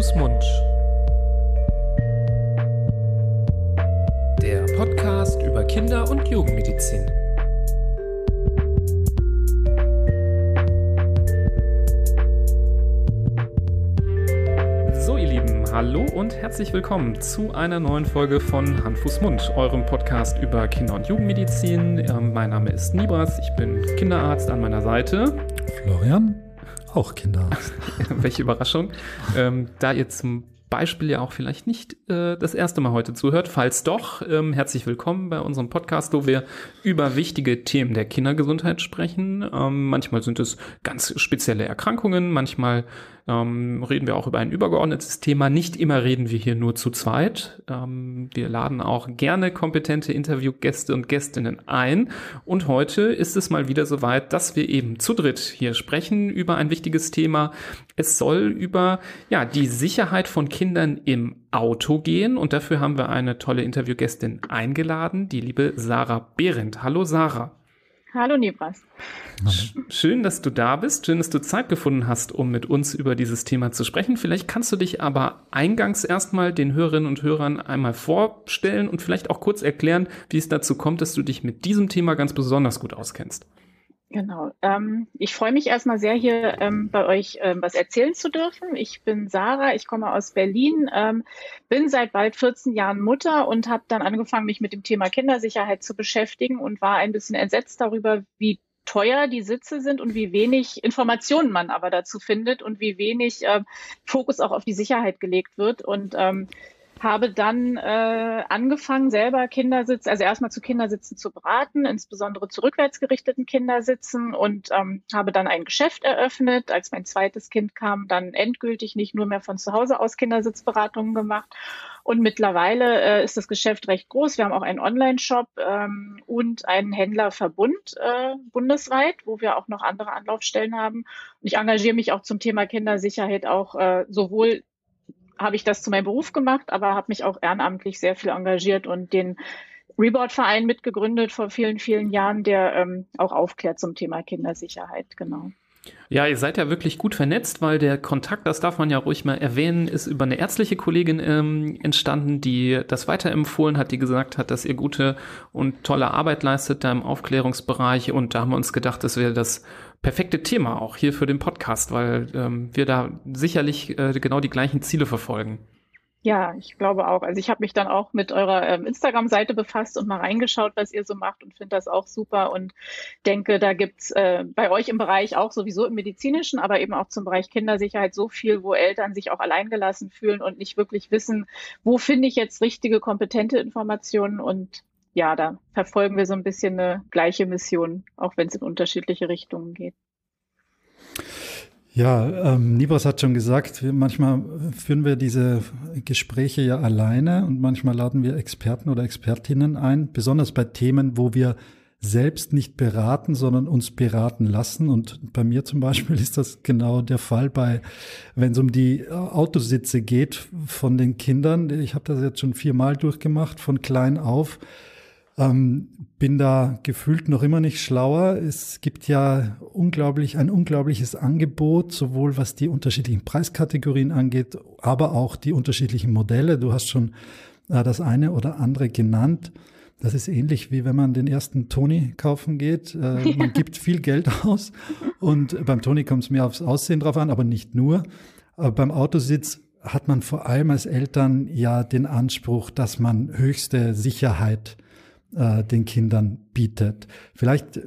Fuß, Mund. Der Podcast über Kinder- und Jugendmedizin. So, ihr Lieben, hallo und herzlich willkommen zu einer neuen Folge von Hand, Fuß, Mund, eurem Podcast über Kinder- und Jugendmedizin. Ähm, mein Name ist Nibras, ich bin Kinderarzt an meiner Seite. Florian, auch Kinderarzt. Welche Überraschung. Ähm, da ihr zum Beispiel ja auch vielleicht nicht äh, das erste Mal heute zuhört. Falls doch, ähm, herzlich willkommen bei unserem Podcast, wo wir über wichtige Themen der Kindergesundheit sprechen. Ähm, manchmal sind es ganz spezielle Erkrankungen, manchmal ähm, reden wir auch über ein übergeordnetes Thema. Nicht immer reden wir hier nur zu zweit. Ähm, wir laden auch gerne kompetente Interviewgäste und Gästinnen ein. Und heute ist es mal wieder soweit, dass wir eben zu dritt hier sprechen über ein wichtiges Thema. Es soll über ja die Sicherheit von Kindern im Auto gehen und dafür haben wir eine tolle Interviewgästin eingeladen, die liebe Sarah Behrendt. Hallo Sarah. Hallo Nebras. Schön, dass du da bist. Schön, dass du Zeit gefunden hast, um mit uns über dieses Thema zu sprechen. Vielleicht kannst du dich aber eingangs erstmal den Hörerinnen und Hörern einmal vorstellen und vielleicht auch kurz erklären, wie es dazu kommt, dass du dich mit diesem Thema ganz besonders gut auskennst. Genau. Ähm, ich freue mich erstmal sehr, hier ähm, bei euch ähm, was erzählen zu dürfen. Ich bin Sarah, ich komme aus Berlin, ähm, bin seit bald 14 Jahren Mutter und habe dann angefangen, mich mit dem Thema Kindersicherheit zu beschäftigen und war ein bisschen entsetzt darüber, wie teuer die Sitze sind und wie wenig Informationen man aber dazu findet und wie wenig äh, Fokus auch auf die Sicherheit gelegt wird. Und ähm, habe dann äh, angefangen, selber Kindersitz, also erstmal zu Kindersitzen zu beraten, insbesondere zu rückwärtsgerichteten Kindersitzen und ähm, habe dann ein Geschäft eröffnet. Als mein zweites Kind kam, dann endgültig nicht nur mehr von zu Hause aus Kindersitzberatungen gemacht. Und mittlerweile äh, ist das Geschäft recht groß. Wir haben auch einen Online-Shop ähm, und einen Händlerverbund äh, bundesweit, wo wir auch noch andere Anlaufstellen haben. Und ich engagiere mich auch zum Thema Kindersicherheit auch äh, sowohl habe ich das zu meinem Beruf gemacht, aber habe mich auch ehrenamtlich sehr viel engagiert und den Reboard-Verein mitgegründet vor vielen, vielen Jahren, der ähm, auch aufklärt zum Thema Kindersicherheit, genau. Ja, ihr seid ja wirklich gut vernetzt, weil der Kontakt, das darf man ja ruhig mal erwähnen, ist über eine ärztliche Kollegin ähm, entstanden, die das weiterempfohlen hat, die gesagt hat, dass ihr gute und tolle Arbeit leistet da im Aufklärungsbereich. Und da haben wir uns gedacht, das wäre das perfekte Thema auch hier für den Podcast, weil ähm, wir da sicherlich äh, genau die gleichen Ziele verfolgen. Ja, ich glaube auch. Also ich habe mich dann auch mit eurer ähm, Instagram-Seite befasst und mal reingeschaut, was ihr so macht und finde das auch super und denke, da gibt's äh, bei euch im Bereich auch sowieso im medizinischen, aber eben auch zum Bereich Kindersicherheit so viel, wo Eltern sich auch alleingelassen fühlen und nicht wirklich wissen, wo finde ich jetzt richtige, kompetente Informationen und ja, da verfolgen wir so ein bisschen eine gleiche Mission, auch wenn es in unterschiedliche Richtungen geht. Ja, ähm, Nibras hat schon gesagt, wir, manchmal führen wir diese Gespräche ja alleine und manchmal laden wir Experten oder Expertinnen ein, besonders bei Themen, wo wir selbst nicht beraten, sondern uns beraten lassen. Und bei mir zum Beispiel ist das genau der Fall bei, wenn es um die Autositze geht von den Kindern. Ich habe das jetzt schon viermal durchgemacht, von klein auf ähm, bin da gefühlt noch immer nicht schlauer. Es gibt ja unglaublich, ein unglaubliches Angebot, sowohl was die unterschiedlichen Preiskategorien angeht, aber auch die unterschiedlichen Modelle. Du hast schon äh, das eine oder andere genannt. Das ist ähnlich wie wenn man den ersten Tony kaufen geht. Äh, man gibt viel Geld aus und beim Tony kommt es mehr aufs Aussehen drauf an, aber nicht nur. Aber beim Autositz hat man vor allem als Eltern ja den Anspruch, dass man höchste Sicherheit äh, den Kindern bietet. Vielleicht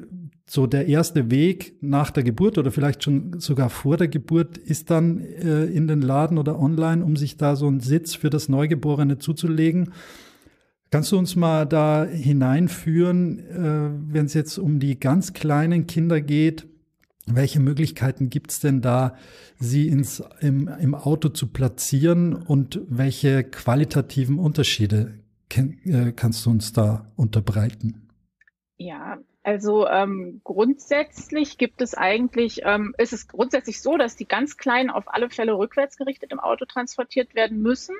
so der erste Weg nach der Geburt oder vielleicht schon sogar vor der Geburt ist dann äh, in den Laden oder online, um sich da so einen Sitz für das Neugeborene zuzulegen. Kannst du uns mal da hineinführen, äh, wenn es jetzt um die ganz kleinen Kinder geht? Welche Möglichkeiten gibt es denn da, sie ins, im, im Auto zu platzieren und welche qualitativen Unterschiede äh, kannst du uns da unterbreiten? Ja, also ähm, grundsätzlich gibt es eigentlich, ähm, ist es grundsätzlich so, dass die ganz Kleinen auf alle Fälle rückwärts gerichtet im Auto transportiert werden müssen.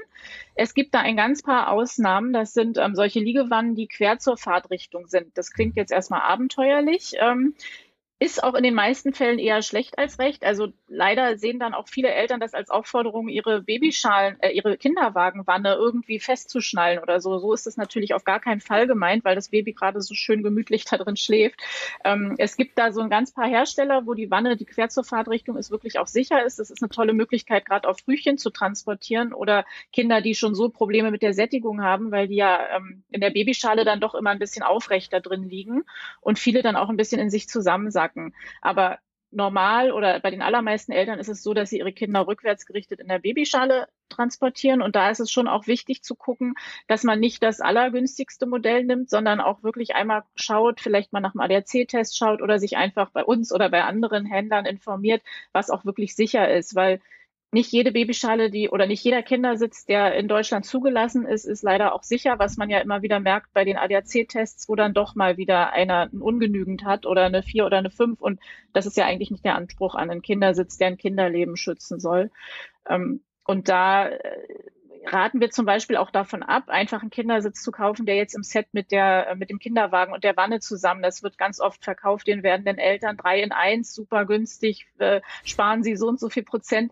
Es gibt da ein ganz paar Ausnahmen. Das sind ähm, solche Liegewannen, die quer zur Fahrtrichtung sind. Das klingt jetzt erstmal abenteuerlich. Ähm, ist auch in den meisten Fällen eher schlecht als recht. Also leider sehen dann auch viele Eltern das als Aufforderung, ihre Babyschalen, äh, ihre Kinderwagenwanne irgendwie festzuschnallen oder so. So ist es natürlich auf gar keinen Fall gemeint, weil das Baby gerade so schön gemütlich da drin schläft. Ähm, es gibt da so ein ganz paar Hersteller, wo die Wanne, die quer zur Fahrtrichtung ist, wirklich auch sicher ist. Das ist eine tolle Möglichkeit, gerade auf Frühchen zu transportieren oder Kinder, die schon so Probleme mit der Sättigung haben, weil die ja ähm, in der Babyschale dann doch immer ein bisschen aufrechter drin liegen und viele dann auch ein bisschen in sich zusammensacken merken. Aber normal oder bei den allermeisten Eltern ist es so, dass sie ihre Kinder rückwärts gerichtet in der Babyschale transportieren. Und da ist es schon auch wichtig zu gucken, dass man nicht das allergünstigste Modell nimmt, sondern auch wirklich einmal schaut, vielleicht mal nach dem ADAC-Test schaut oder sich einfach bei uns oder bei anderen Händlern informiert, was auch wirklich sicher ist. Weil nicht jede Babyschale, die oder nicht jeder Kindersitz, der in Deutschland zugelassen ist, ist leider auch sicher, was man ja immer wieder merkt bei den ADAC-Tests, wo dann doch mal wieder einer ein ungenügend hat oder eine vier oder eine fünf. Und das ist ja eigentlich nicht der Anspruch an einen Kindersitz, der ein Kinderleben schützen soll. Ähm, und da äh, raten wir zum Beispiel auch davon ab, einfach einen Kindersitz zu kaufen, der jetzt im Set mit der, äh, mit dem Kinderwagen und der Wanne zusammen, das wird ganz oft verkauft, den werden den Eltern drei in eins, super günstig, äh, sparen sie so und so viel Prozent.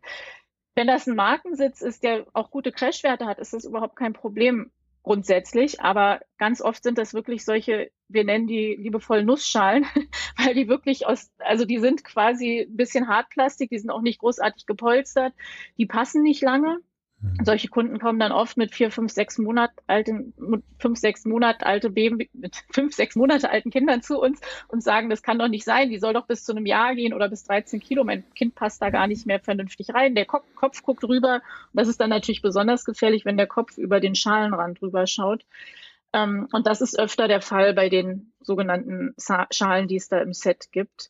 Wenn das ein Markensitz ist, der auch gute Crashwerte hat, ist das überhaupt kein Problem grundsätzlich. Aber ganz oft sind das wirklich solche, wir nennen die liebevoll Nussschalen, weil die wirklich aus, also die sind quasi ein bisschen Hartplastik, die sind auch nicht großartig gepolstert, die passen nicht lange. Mhm. Solche Kunden kommen dann oft mit vier, fünf, sechs Monat alten, fünf, sechs Monat alte Baby, mit fünf, sechs Monate alten Kindern zu uns und sagen, das kann doch nicht sein, die soll doch bis zu einem Jahr gehen oder bis 13 Kilo. Mein Kind passt da gar nicht mehr vernünftig rein. Der Kopf, Kopf guckt rüber. Und das ist dann natürlich besonders gefährlich, wenn der Kopf über den Schalenrand rüber schaut. Ähm, und das ist öfter der Fall bei den sogenannten Schalen, die es da im Set gibt.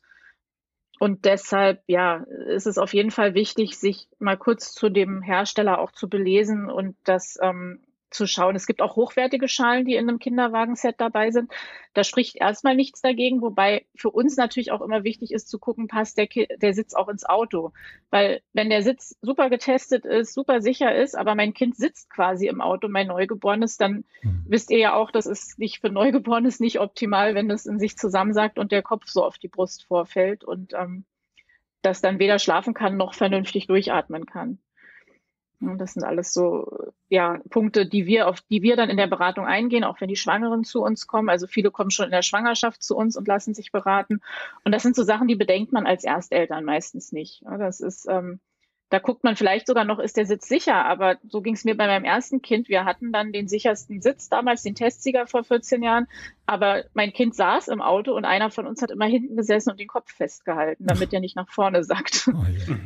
Und deshalb, ja, ist es auf jeden Fall wichtig, sich mal kurz zu dem Hersteller auch zu belesen und das ähm, zu schauen. Es gibt auch hochwertige Schalen, die in einem Kinderwagenset dabei sind. Da spricht erstmal nichts dagegen, wobei für uns natürlich auch immer wichtig ist zu gucken, passt der, der Sitz auch ins Auto. Weil wenn der Sitz super getestet ist, super sicher ist, aber mein Kind sitzt quasi im Auto, mein Neugeborenes, dann mhm. wisst ihr ja auch, das ist nicht für Neugeborenes nicht optimal, wenn es in sich zusammensagt und der Kopf so auf die Brust vorfällt und ähm, das dann weder schlafen kann noch vernünftig durchatmen kann. Das sind alles so ja, Punkte, die wir auf die wir dann in der Beratung eingehen, auch wenn die Schwangeren zu uns kommen. Also viele kommen schon in der Schwangerschaft zu uns und lassen sich beraten. Und das sind so Sachen, die bedenkt man als Ersteltern meistens nicht. Das ist ähm, da guckt man vielleicht sogar noch, ist der Sitz sicher. Aber so ging es mir bei meinem ersten Kind. Wir hatten dann den sichersten Sitz damals, den Testsieger vor 14 Jahren. Aber mein Kind saß im Auto und einer von uns hat immer hinten gesessen und den Kopf festgehalten, damit er nicht nach vorne sackt. Oh, ja.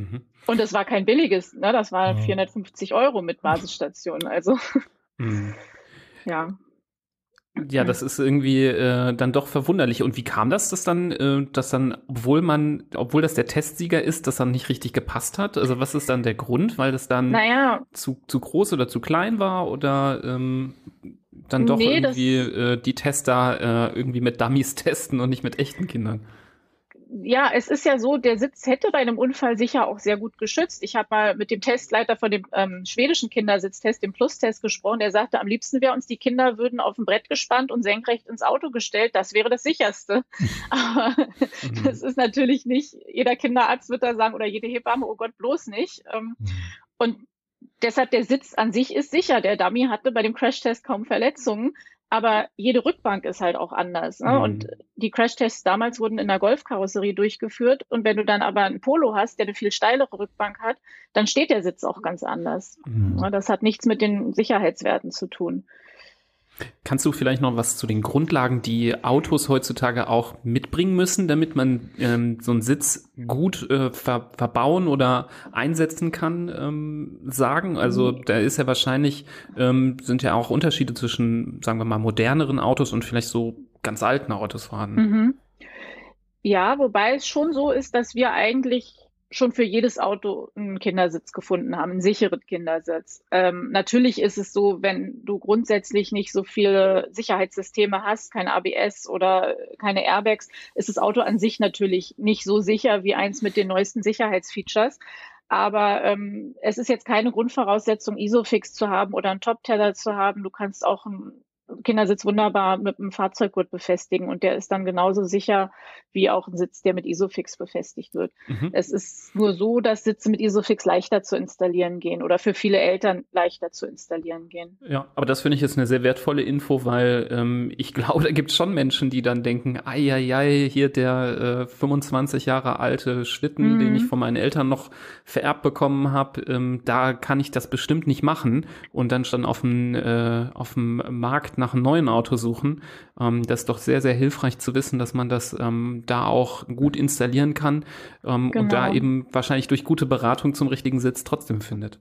Und das war kein billiges, ne? das war 450 Euro mit Basisstation. Also mhm. ja. Ja, das ist irgendwie äh, dann doch verwunderlich. Und wie kam das, dass dann, äh, dass dann, obwohl man, obwohl das der Testsieger ist, das dann nicht richtig gepasst hat? Also was ist dann der Grund? Weil das dann naja. zu, zu groß oder zu klein war oder ähm, dann doch nee, irgendwie äh, die Tester äh, irgendwie mit Dummies testen und nicht mit echten Kindern? Ja, es ist ja so, der Sitz hätte bei einem Unfall sicher auch sehr gut geschützt. Ich habe mal mit dem Testleiter von dem ähm, schwedischen Kindersitztest, dem Plus-Test, gesprochen. Der sagte, am liebsten wäre uns die Kinder würden auf ein Brett gespannt und senkrecht ins Auto gestellt. Das wäre das sicherste. Aber mhm. das ist natürlich nicht, jeder Kinderarzt wird da sagen oder jede Hebamme, oh Gott, bloß nicht. Ähm, mhm. Und deshalb der Sitz an sich ist sicher. Der Dummy hatte bei dem Crashtest kaum Verletzungen. Aber jede Rückbank ist halt auch anders. Ne? Mhm. Und die Crashtests damals wurden in der Golfkarosserie durchgeführt. Und wenn du dann aber ein Polo hast, der eine viel steilere Rückbank hat, dann steht der Sitz auch ganz anders. Mhm. Das hat nichts mit den Sicherheitswerten zu tun. Kannst du vielleicht noch was zu den Grundlagen, die Autos heutzutage auch mitbringen müssen, damit man ähm, so einen Sitz gut äh, ver verbauen oder einsetzen kann, ähm, sagen? Also mhm. da ist ja wahrscheinlich, ähm, sind ja auch Unterschiede zwischen, sagen wir mal, moderneren Autos und vielleicht so ganz alten Autos vorhanden. Mhm. Ja, wobei es schon so ist, dass wir eigentlich schon für jedes Auto einen Kindersitz gefunden haben, einen sicheren Kindersitz. Ähm, natürlich ist es so, wenn du grundsätzlich nicht so viele Sicherheitssysteme hast, kein ABS oder keine Airbags, ist das Auto an sich natürlich nicht so sicher wie eins mit den neuesten Sicherheitsfeatures. Aber ähm, es ist jetzt keine Grundvoraussetzung, Isofix zu haben oder einen Top-Teller zu haben. Du kannst auch ein Kindersitz wunderbar mit einem Fahrzeuggurt befestigen und der ist dann genauso sicher wie auch ein Sitz, der mit Isofix befestigt wird. Mhm. Es ist nur so, dass Sitze mit Isofix leichter zu installieren gehen oder für viele Eltern leichter zu installieren gehen. Ja, aber das finde ich jetzt eine sehr wertvolle Info, weil ähm, ich glaube, da gibt es schon Menschen, die dann denken, ei, ei, ei hier der äh, 25 Jahre alte Schlitten, mhm. den ich von meinen Eltern noch vererbt bekommen habe, ähm, da kann ich das bestimmt nicht machen und dann schon auf dem, äh, auf dem Markt nach einem neuen Auto suchen. Ähm, das ist doch sehr, sehr hilfreich zu wissen, dass man das ähm, da auch gut installieren kann ähm, genau. und da genau. eben wahrscheinlich durch gute Beratung zum richtigen Sitz trotzdem findet.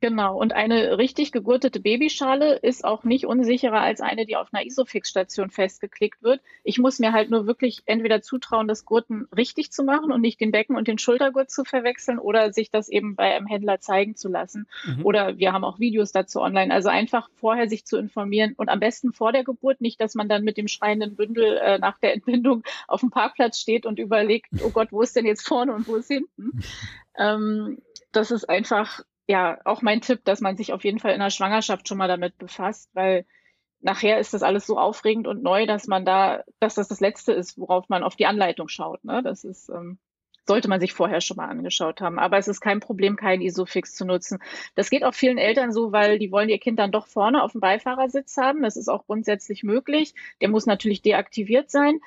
Genau. Und eine richtig gegurtete Babyschale ist auch nicht unsicherer als eine, die auf einer Isofix-Station festgeklickt wird. Ich muss mir halt nur wirklich entweder zutrauen, das Gurten richtig zu machen und nicht den Becken- und den Schultergurt zu verwechseln oder sich das eben bei einem Händler zeigen zu lassen. Mhm. Oder wir haben auch Videos dazu online. Also einfach vorher sich zu informieren und am besten vor der Geburt, nicht, dass man dann mit dem schreienden Bündel äh, nach der Entbindung auf dem Parkplatz steht und überlegt, oh Gott, wo ist denn jetzt vorne und wo ist hinten? Ähm, das ist einfach ja auch mein Tipp, dass man sich auf jeden Fall in der Schwangerschaft schon mal damit befasst, weil nachher ist das alles so aufregend und neu, dass man da, dass das das Letzte ist, worauf man auf die Anleitung schaut. Ne? Das ist ähm, sollte man sich vorher schon mal angeschaut haben. Aber es ist kein Problem, kein Isofix zu nutzen. Das geht auch vielen Eltern so, weil die wollen ihr Kind dann doch vorne auf dem Beifahrersitz haben. Das ist auch grundsätzlich möglich. Der muss natürlich deaktiviert sein.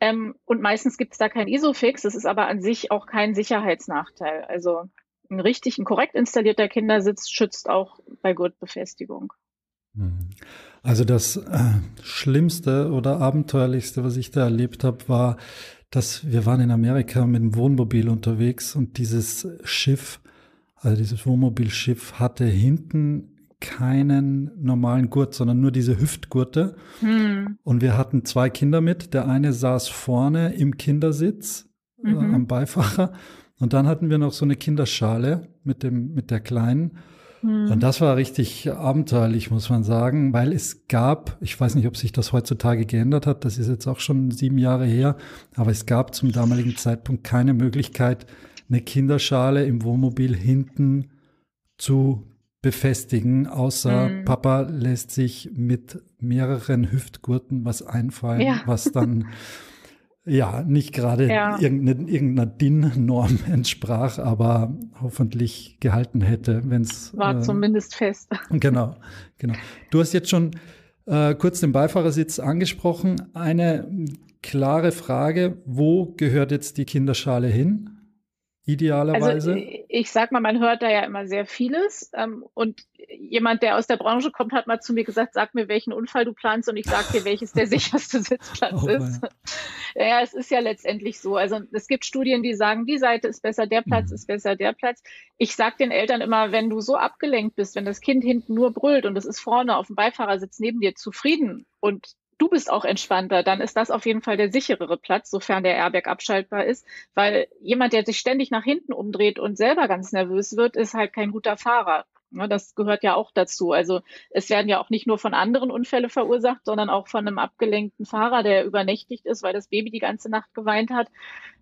Ähm, und meistens gibt es da kein Isofix. Das ist aber an sich auch kein Sicherheitsnachteil. Also ein richtig, ein korrekt installierter Kindersitz schützt auch bei Gurtbefestigung. Mhm. Also das äh, Schlimmste oder Abenteuerlichste, was ich da erlebt habe, war, dass wir waren in Amerika mit dem Wohnmobil unterwegs und dieses Schiff, also dieses Wohnmobilschiff hatte hinten keinen normalen Gurt, sondern nur diese Hüftgurte. Hm. Und wir hatten zwei Kinder mit. Der eine saß vorne im Kindersitz äh, mhm. äh, am Beifahrer und dann hatten wir noch so eine Kinderschale mit dem, mit der Kleinen. Hm. Und das war richtig abenteuerlich, muss man sagen, weil es gab, ich weiß nicht, ob sich das heutzutage geändert hat, das ist jetzt auch schon sieben Jahre her, aber es gab zum damaligen Zeitpunkt keine Möglichkeit, eine Kinderschale im Wohnmobil hinten zu befestigen, außer hm. Papa lässt sich mit mehreren Hüftgurten was einfallen, ja. was dann ja, nicht gerade ja. irgendeiner, irgendeiner DIN-Norm entsprach, aber hoffentlich gehalten hätte, wenn es. War äh, zumindest fest. Genau, genau. Du hast jetzt schon äh, kurz den Beifahrersitz angesprochen. Eine klare Frage: Wo gehört jetzt die Kinderschale hin? Idealerweise? Also ich sag mal, man hört da ja immer sehr vieles. Ähm, und jemand, der aus der Branche kommt, hat mal zu mir gesagt, sag mir, welchen Unfall du planst und ich sag dir, welches der sicherste Sitzplatz oh, ist. ja, es ist ja letztendlich so. Also es gibt Studien, die sagen, die Seite ist besser, der Platz mhm. ist besser, der Platz. Ich sag den Eltern immer, wenn du so abgelenkt bist, wenn das Kind hinten nur brüllt und es ist vorne auf dem Beifahrersitz neben dir zufrieden und du bist auch entspannter, dann ist das auf jeden Fall der sicherere Platz, sofern der Airbag abschaltbar ist, weil jemand, der sich ständig nach hinten umdreht und selber ganz nervös wird, ist halt kein guter Fahrer. Das gehört ja auch dazu. Also es werden ja auch nicht nur von anderen Unfälle verursacht, sondern auch von einem abgelenkten Fahrer, der übernächtigt ist, weil das Baby die ganze Nacht geweint hat.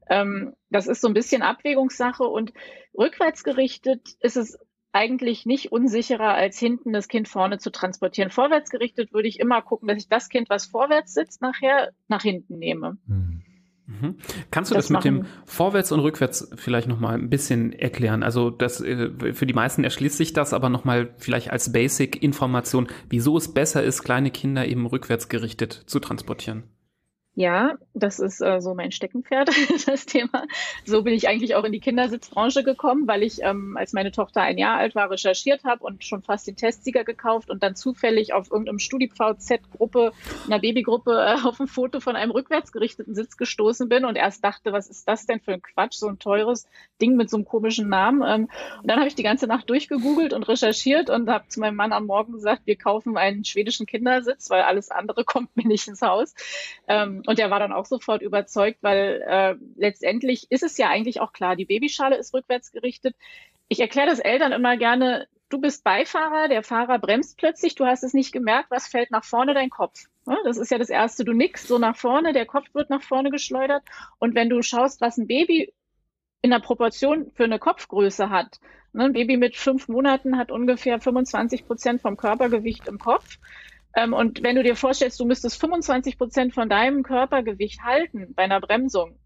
Ähm, das ist so ein bisschen Abwägungssache und rückwärts gerichtet ist es eigentlich nicht unsicherer, als hinten das Kind vorne zu transportieren. Vorwärts gerichtet würde ich immer gucken, dass ich das Kind, was vorwärts sitzt, nachher nach hinten nehme. Mhm. mhm. Kannst du das, das mit dem Vorwärts und Rückwärts vielleicht noch mal ein bisschen erklären? Also das äh, für die meisten erschließt sich das, aber noch mal vielleicht als Basic-Information, wieso es besser ist, kleine Kinder eben rückwärts gerichtet zu transportieren. Ja, das ist äh, so mein Steckenpferd, das Thema. So bin ich eigentlich auch in die Kindersitzbranche gekommen, weil ich, ähm, als meine Tochter ein Jahr alt war, recherchiert habe und schon fast den Testsieger gekauft und dann zufällig auf irgendeinem StudiVZ-Gruppe, einer Babygruppe, äh, auf ein Foto von einem rückwärts gerichteten Sitz gestoßen bin und erst dachte, was ist das denn für ein Quatsch, so ein teures Ding mit so einem komischen Namen. Ähm, und dann habe ich die ganze Nacht durchgegoogelt und recherchiert und habe zu meinem Mann am Morgen gesagt, wir kaufen einen schwedischen Kindersitz, weil alles andere kommt mir nicht ins Haus. Ähm, und der war dann auch sofort überzeugt, weil äh, letztendlich ist es ja eigentlich auch klar, die Babyschale ist rückwärts gerichtet. Ich erkläre das Eltern immer gerne, du bist Beifahrer, der Fahrer bremst plötzlich, du hast es nicht gemerkt, was fällt nach vorne, dein Kopf. Das ist ja das Erste, du nickst so nach vorne, der Kopf wird nach vorne geschleudert. Und wenn du schaust, was ein Baby in der Proportion für eine Kopfgröße hat, ne, ein Baby mit fünf Monaten hat ungefähr 25 Prozent vom Körpergewicht im Kopf. Ähm, und wenn du dir vorstellst, du müsstest 25 Prozent von deinem Körpergewicht halten bei einer Bremsung,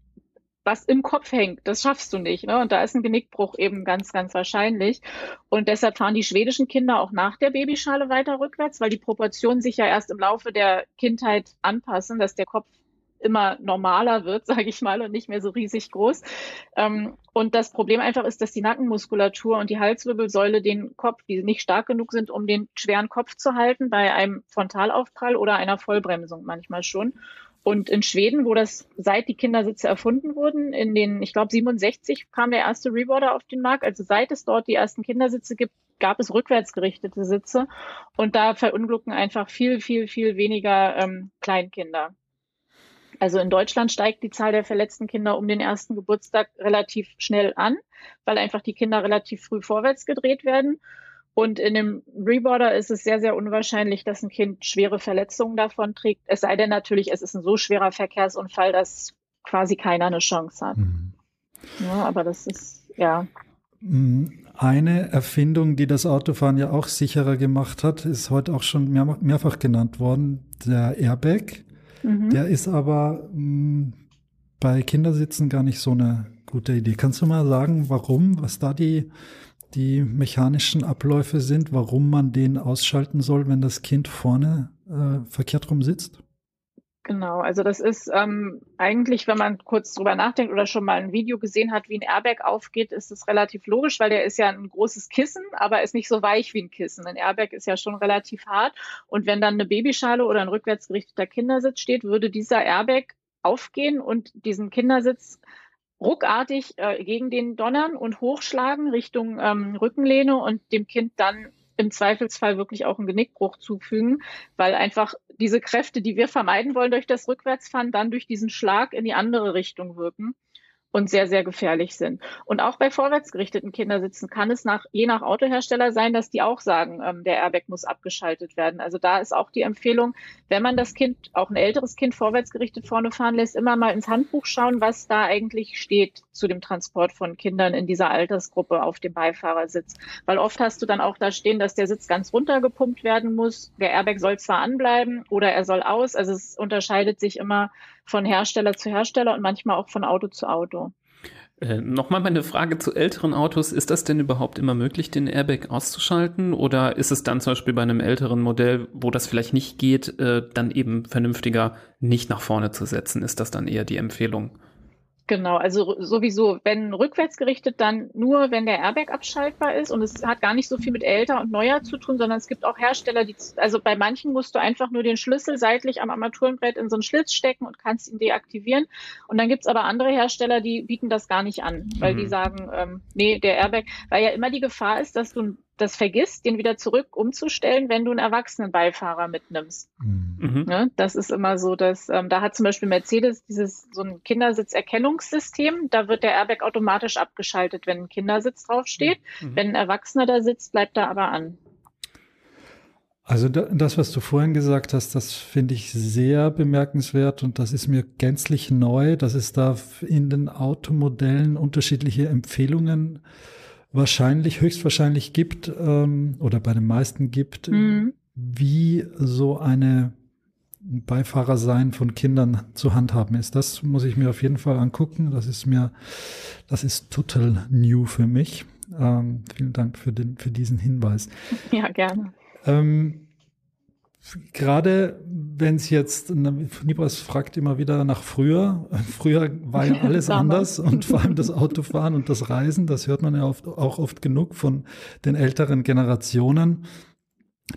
was im Kopf hängt, das schaffst du nicht. Ne? Und da ist ein Genickbruch eben ganz, ganz wahrscheinlich. Und deshalb fahren die schwedischen Kinder auch nach der Babyschale weiter rückwärts, weil die Proportionen sich ja erst im Laufe der Kindheit anpassen, dass der Kopf immer normaler wird, sage ich mal, und nicht mehr so riesig groß. Ähm, und das Problem einfach ist, dass die Nackenmuskulatur und die Halswirbelsäule den Kopf, die nicht stark genug sind, um den schweren Kopf zu halten, bei einem Frontalaufprall oder einer Vollbremsung manchmal schon. Und in Schweden, wo das seit die Kindersitze erfunden wurden, in den, ich glaube, 67 kam der erste Reboarder auf den Markt. Also seit es dort die ersten Kindersitze gibt, gab es rückwärtsgerichtete Sitze. Und da verunglücken einfach viel, viel, viel weniger ähm, Kleinkinder. Also in Deutschland steigt die Zahl der verletzten Kinder um den ersten Geburtstag relativ schnell an, weil einfach die Kinder relativ früh vorwärts gedreht werden. Und in dem Reboarder ist es sehr, sehr unwahrscheinlich, dass ein Kind schwere Verletzungen davon trägt. Es sei denn natürlich, es ist ein so schwerer Verkehrsunfall, dass quasi keiner eine Chance hat. Mhm. Ja, aber das ist, ja. Mhm. Eine Erfindung, die das Autofahren ja auch sicherer gemacht hat, ist heute auch schon mehr, mehrfach genannt worden, der Airbag. Mhm. Der ist aber mh, mm, bei Kindersitzen gar nicht so eine gute Idee. Kannst du mal sagen, warum, was da die die mechanischen Abläufe sind, warum man den ausschalten soll, wenn das Kind vorne äh, verkehrt rum sitzt? Genau, also das ist ähm, eigentlich, wenn man kurz drüber nachdenkt oder schon mal ein Video gesehen hat, wie ein Airbag aufgeht, ist es relativ logisch, weil der ist ja ein großes Kissen, aber ist nicht so weich wie ein Kissen. Ein Airbag ist ja schon relativ hart. Und wenn dann eine Babyschale oder ein rückwärtsgerichteter Kindersitz steht, würde dieser Airbag aufgehen und diesen Kindersitz ruckartig äh, gegen den donnern und hochschlagen Richtung ähm, Rückenlehne und dem Kind dann im Zweifelsfall wirklich auch einen Genickbruch zufügen, weil einfach diese Kräfte, die wir vermeiden wollen durch das Rückwärtsfahren, dann durch diesen Schlag in die andere Richtung wirken und sehr, sehr gefährlich sind. Und auch bei vorwärtsgerichteten Kindersitzen kann es nach, je nach Autohersteller sein, dass die auch sagen, ähm, der Airbag muss abgeschaltet werden. Also da ist auch die Empfehlung, wenn man das Kind, auch ein älteres Kind vorwärtsgerichtet vorne fahren lässt, immer mal ins Handbuch schauen, was da eigentlich steht zu dem Transport von Kindern in dieser Altersgruppe auf dem Beifahrersitz. Weil oft hast du dann auch da stehen, dass der Sitz ganz runtergepumpt werden muss. Der Airbag soll zwar anbleiben oder er soll aus. Also es unterscheidet sich immer von Hersteller zu Hersteller und manchmal auch von Auto zu Auto. Äh, Nochmal meine Frage zu älteren Autos. Ist das denn überhaupt immer möglich, den Airbag auszuschalten? Oder ist es dann zum Beispiel bei einem älteren Modell, wo das vielleicht nicht geht, äh, dann eben vernünftiger nicht nach vorne zu setzen? Ist das dann eher die Empfehlung? Genau, also sowieso, wenn rückwärts gerichtet, dann nur, wenn der Airbag abschaltbar ist. Und es hat gar nicht so viel mit älter und neuer zu tun, sondern es gibt auch Hersteller, die, also bei manchen musst du einfach nur den Schlüssel seitlich am Armaturenbrett in so einen Schlitz stecken und kannst ihn deaktivieren. Und dann gibt's aber andere Hersteller, die bieten das gar nicht an, weil mhm. die sagen, ähm, nee, der Airbag, weil ja immer die Gefahr ist, dass du das vergisst, den wieder zurück umzustellen, wenn du einen erwachsenen Beifahrer mitnimmst. Mhm. mhm. Ne? Das ist immer so, dass ähm, da hat zum Beispiel Mercedes dieses so ein Kindersitzerkennungssystem. Da wird der Airbag automatisch abgeschaltet, wenn ein Kindersitz draufsteht. Mhm. Wenn ein Erwachsener da sitzt, bleibt er aber an. Also das, was du vorhin gesagt hast, das finde ich sehr bemerkenswert und das ist mir gänzlich neu, dass es da in den Automodellen unterschiedliche Empfehlungen gibt wahrscheinlich, höchstwahrscheinlich gibt ähm, oder bei den meisten gibt, mhm. wie so eine Beifahrer sein von Kindern zu handhaben ist. Das muss ich mir auf jeden Fall angucken. Das ist mir, das ist total new für mich. Ähm, vielen Dank für, den, für diesen Hinweis. Ja, gerne. Ähm, Gerade wenn es jetzt, Nibras fragt immer wieder nach früher. Früher war ja alles anders und vor allem das Autofahren und das Reisen, das hört man ja oft, auch oft genug von den älteren Generationen.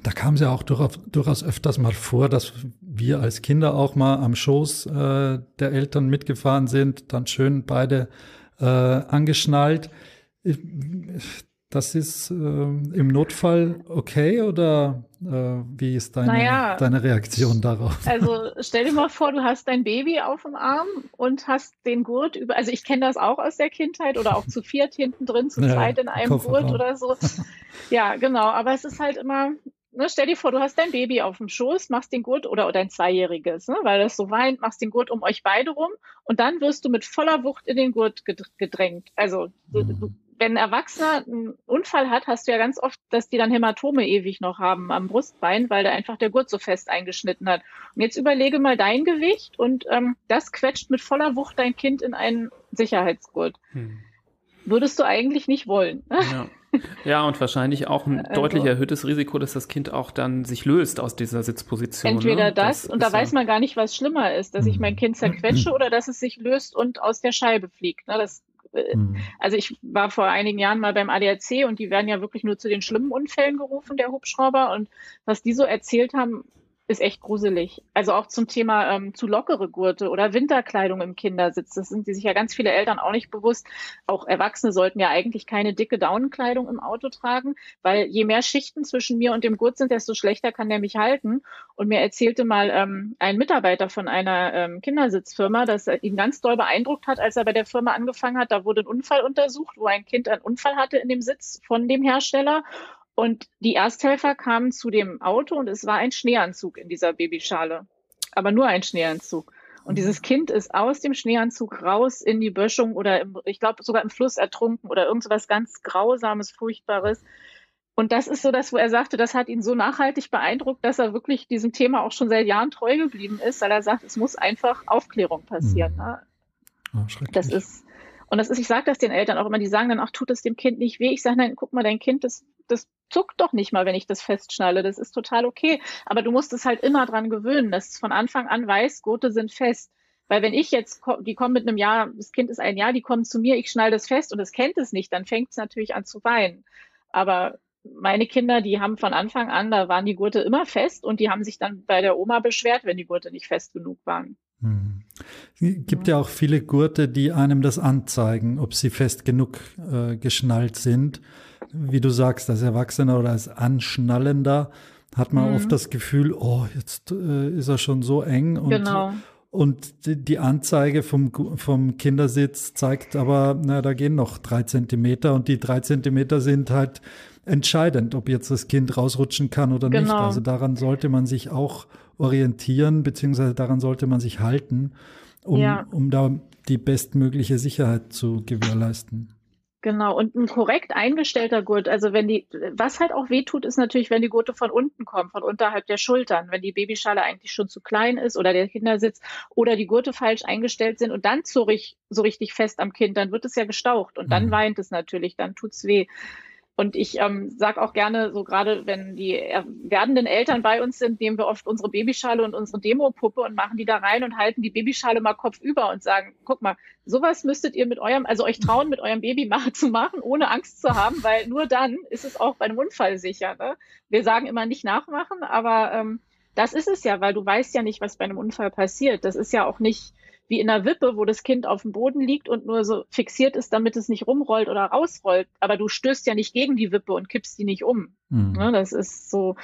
Da kam es ja auch durchaus, durchaus öfters mal vor, dass wir als Kinder auch mal am Schoß äh, der Eltern mitgefahren sind, dann schön beide äh, angeschnallt das ist äh, im Notfall okay oder äh, wie ist deine, naja, deine Reaktion darauf? Also stell dir mal vor, du hast dein Baby auf dem Arm und hast den Gurt über, also ich kenne das auch aus der Kindheit oder auch zu viert hinten drin, zu ja, zweit in einem Gurt oder so. Ja, genau, aber es ist halt immer, ne, stell dir vor, du hast dein Baby auf dem Schoß, machst den Gurt oder, oder dein Zweijähriges, ne, weil das so weint, machst den Gurt um euch beide rum und dann wirst du mit voller Wucht in den Gurt gedrängt. Also du, mhm. du wenn ein Erwachsener einen Unfall hat, hast du ja ganz oft, dass die dann Hämatome ewig noch haben am Brustbein, weil da einfach der Gurt so fest eingeschnitten hat. Und jetzt überlege mal dein Gewicht und ähm, das quetscht mit voller Wucht dein Kind in einen Sicherheitsgurt. Hm. Würdest du eigentlich nicht wollen. Ja. Ja, und wahrscheinlich auch ein also, deutlich erhöhtes Risiko, dass das Kind auch dann sich löst aus dieser Sitzposition. Entweder ne? das, das, und da weiß man gar nicht, was schlimmer ist, dass ich mein Kind zerquetsche oder dass es sich löst und aus der Scheibe fliegt. Ne? Das Mhm. Also ich war vor einigen Jahren mal beim ADAC und die werden ja wirklich nur zu den schlimmen Unfällen gerufen, der Hubschrauber. Und was die so erzählt haben, ist echt gruselig. Also auch zum Thema ähm, zu lockere Gurte oder Winterkleidung im Kindersitz. Das sind sich ja ganz viele Eltern auch nicht bewusst. Auch Erwachsene sollten ja eigentlich keine dicke Daunenkleidung im Auto tragen, weil je mehr Schichten zwischen mir und dem Gurt sind, desto schlechter kann der mich halten. Und mir erzählte mal ähm, ein Mitarbeiter von einer ähm, Kindersitzfirma, dass er ihn ganz doll beeindruckt hat, als er bei der Firma angefangen hat. Da wurde ein Unfall untersucht, wo ein Kind einen Unfall hatte in dem Sitz von dem Hersteller. Und die Ersthelfer kamen zu dem Auto und es war ein Schneeanzug in dieser Babyschale. Aber nur ein Schneeanzug. Und dieses Kind ist aus dem Schneeanzug raus in die Böschung oder im, ich glaube sogar im Fluss ertrunken oder irgendwas ganz Grausames, Furchtbares. Und das ist so das, wo er sagte, das hat ihn so nachhaltig beeindruckt, dass er wirklich diesem Thema auch schon seit Jahren treu geblieben ist, weil er sagt, es muss einfach Aufklärung passieren. Mhm. Ne? Oh, das ist, und das ist, ich sage das den Eltern auch immer, die sagen dann, ach, tut es dem Kind nicht weh. Ich sage, nein, guck mal, dein Kind, das, das zuckt doch nicht mal, wenn ich das festschnalle. Das ist total okay. Aber du musst es halt immer dran gewöhnen, dass es von Anfang an weiß, Gurte sind fest. Weil wenn ich jetzt, die kommen mit einem Jahr, das Kind ist ein Jahr, die kommen zu mir, ich schnall das fest und es kennt es nicht, dann fängt es natürlich an zu weinen. Aber meine Kinder, die haben von Anfang an, da waren die Gurte immer fest und die haben sich dann bei der Oma beschwert, wenn die Gurte nicht fest genug waren. Hm. Es gibt ja auch viele Gurte, die einem das anzeigen, ob sie fest genug äh, geschnallt sind wie du sagst, als Erwachsener oder als Anschnallender hat man mhm. oft das Gefühl, oh, jetzt äh, ist er schon so eng und, genau. und die, Anzeige vom, vom Kindersitz zeigt aber, na, da gehen noch drei Zentimeter und die drei Zentimeter sind halt entscheidend, ob jetzt das Kind rausrutschen kann oder genau. nicht. Also daran sollte man sich auch orientieren, beziehungsweise daran sollte man sich halten, um, ja. um da die bestmögliche Sicherheit zu gewährleisten. Genau, und ein korrekt eingestellter Gurt, also wenn die, was halt auch wehtut, ist natürlich, wenn die Gurte von unten kommen, von unterhalb der Schultern, wenn die Babyschale eigentlich schon zu klein ist oder der Kindersitz oder die Gurte falsch eingestellt sind und dann so, so richtig fest am Kind, dann wird es ja gestaucht und dann mhm. weint es natürlich, dann tut's weh. Und ich ähm, sage auch gerne, so gerade wenn die werdenden Eltern bei uns sind, nehmen wir oft unsere Babyschale und unsere Demopuppe und machen die da rein und halten die Babyschale mal kopfüber und sagen, guck mal, sowas müsstet ihr mit eurem, also euch trauen, mit eurem Baby mal zu machen, ohne Angst zu haben, weil nur dann ist es auch bei einem Unfall sicher. Ne? Wir sagen immer nicht nachmachen, aber ähm, das ist es ja, weil du weißt ja nicht, was bei einem Unfall passiert. Das ist ja auch nicht wie in der Wippe, wo das Kind auf dem Boden liegt und nur so fixiert ist, damit es nicht rumrollt oder rausrollt. Aber du stößt ja nicht gegen die Wippe und kippst die nicht um. Mhm. Ne, das ist so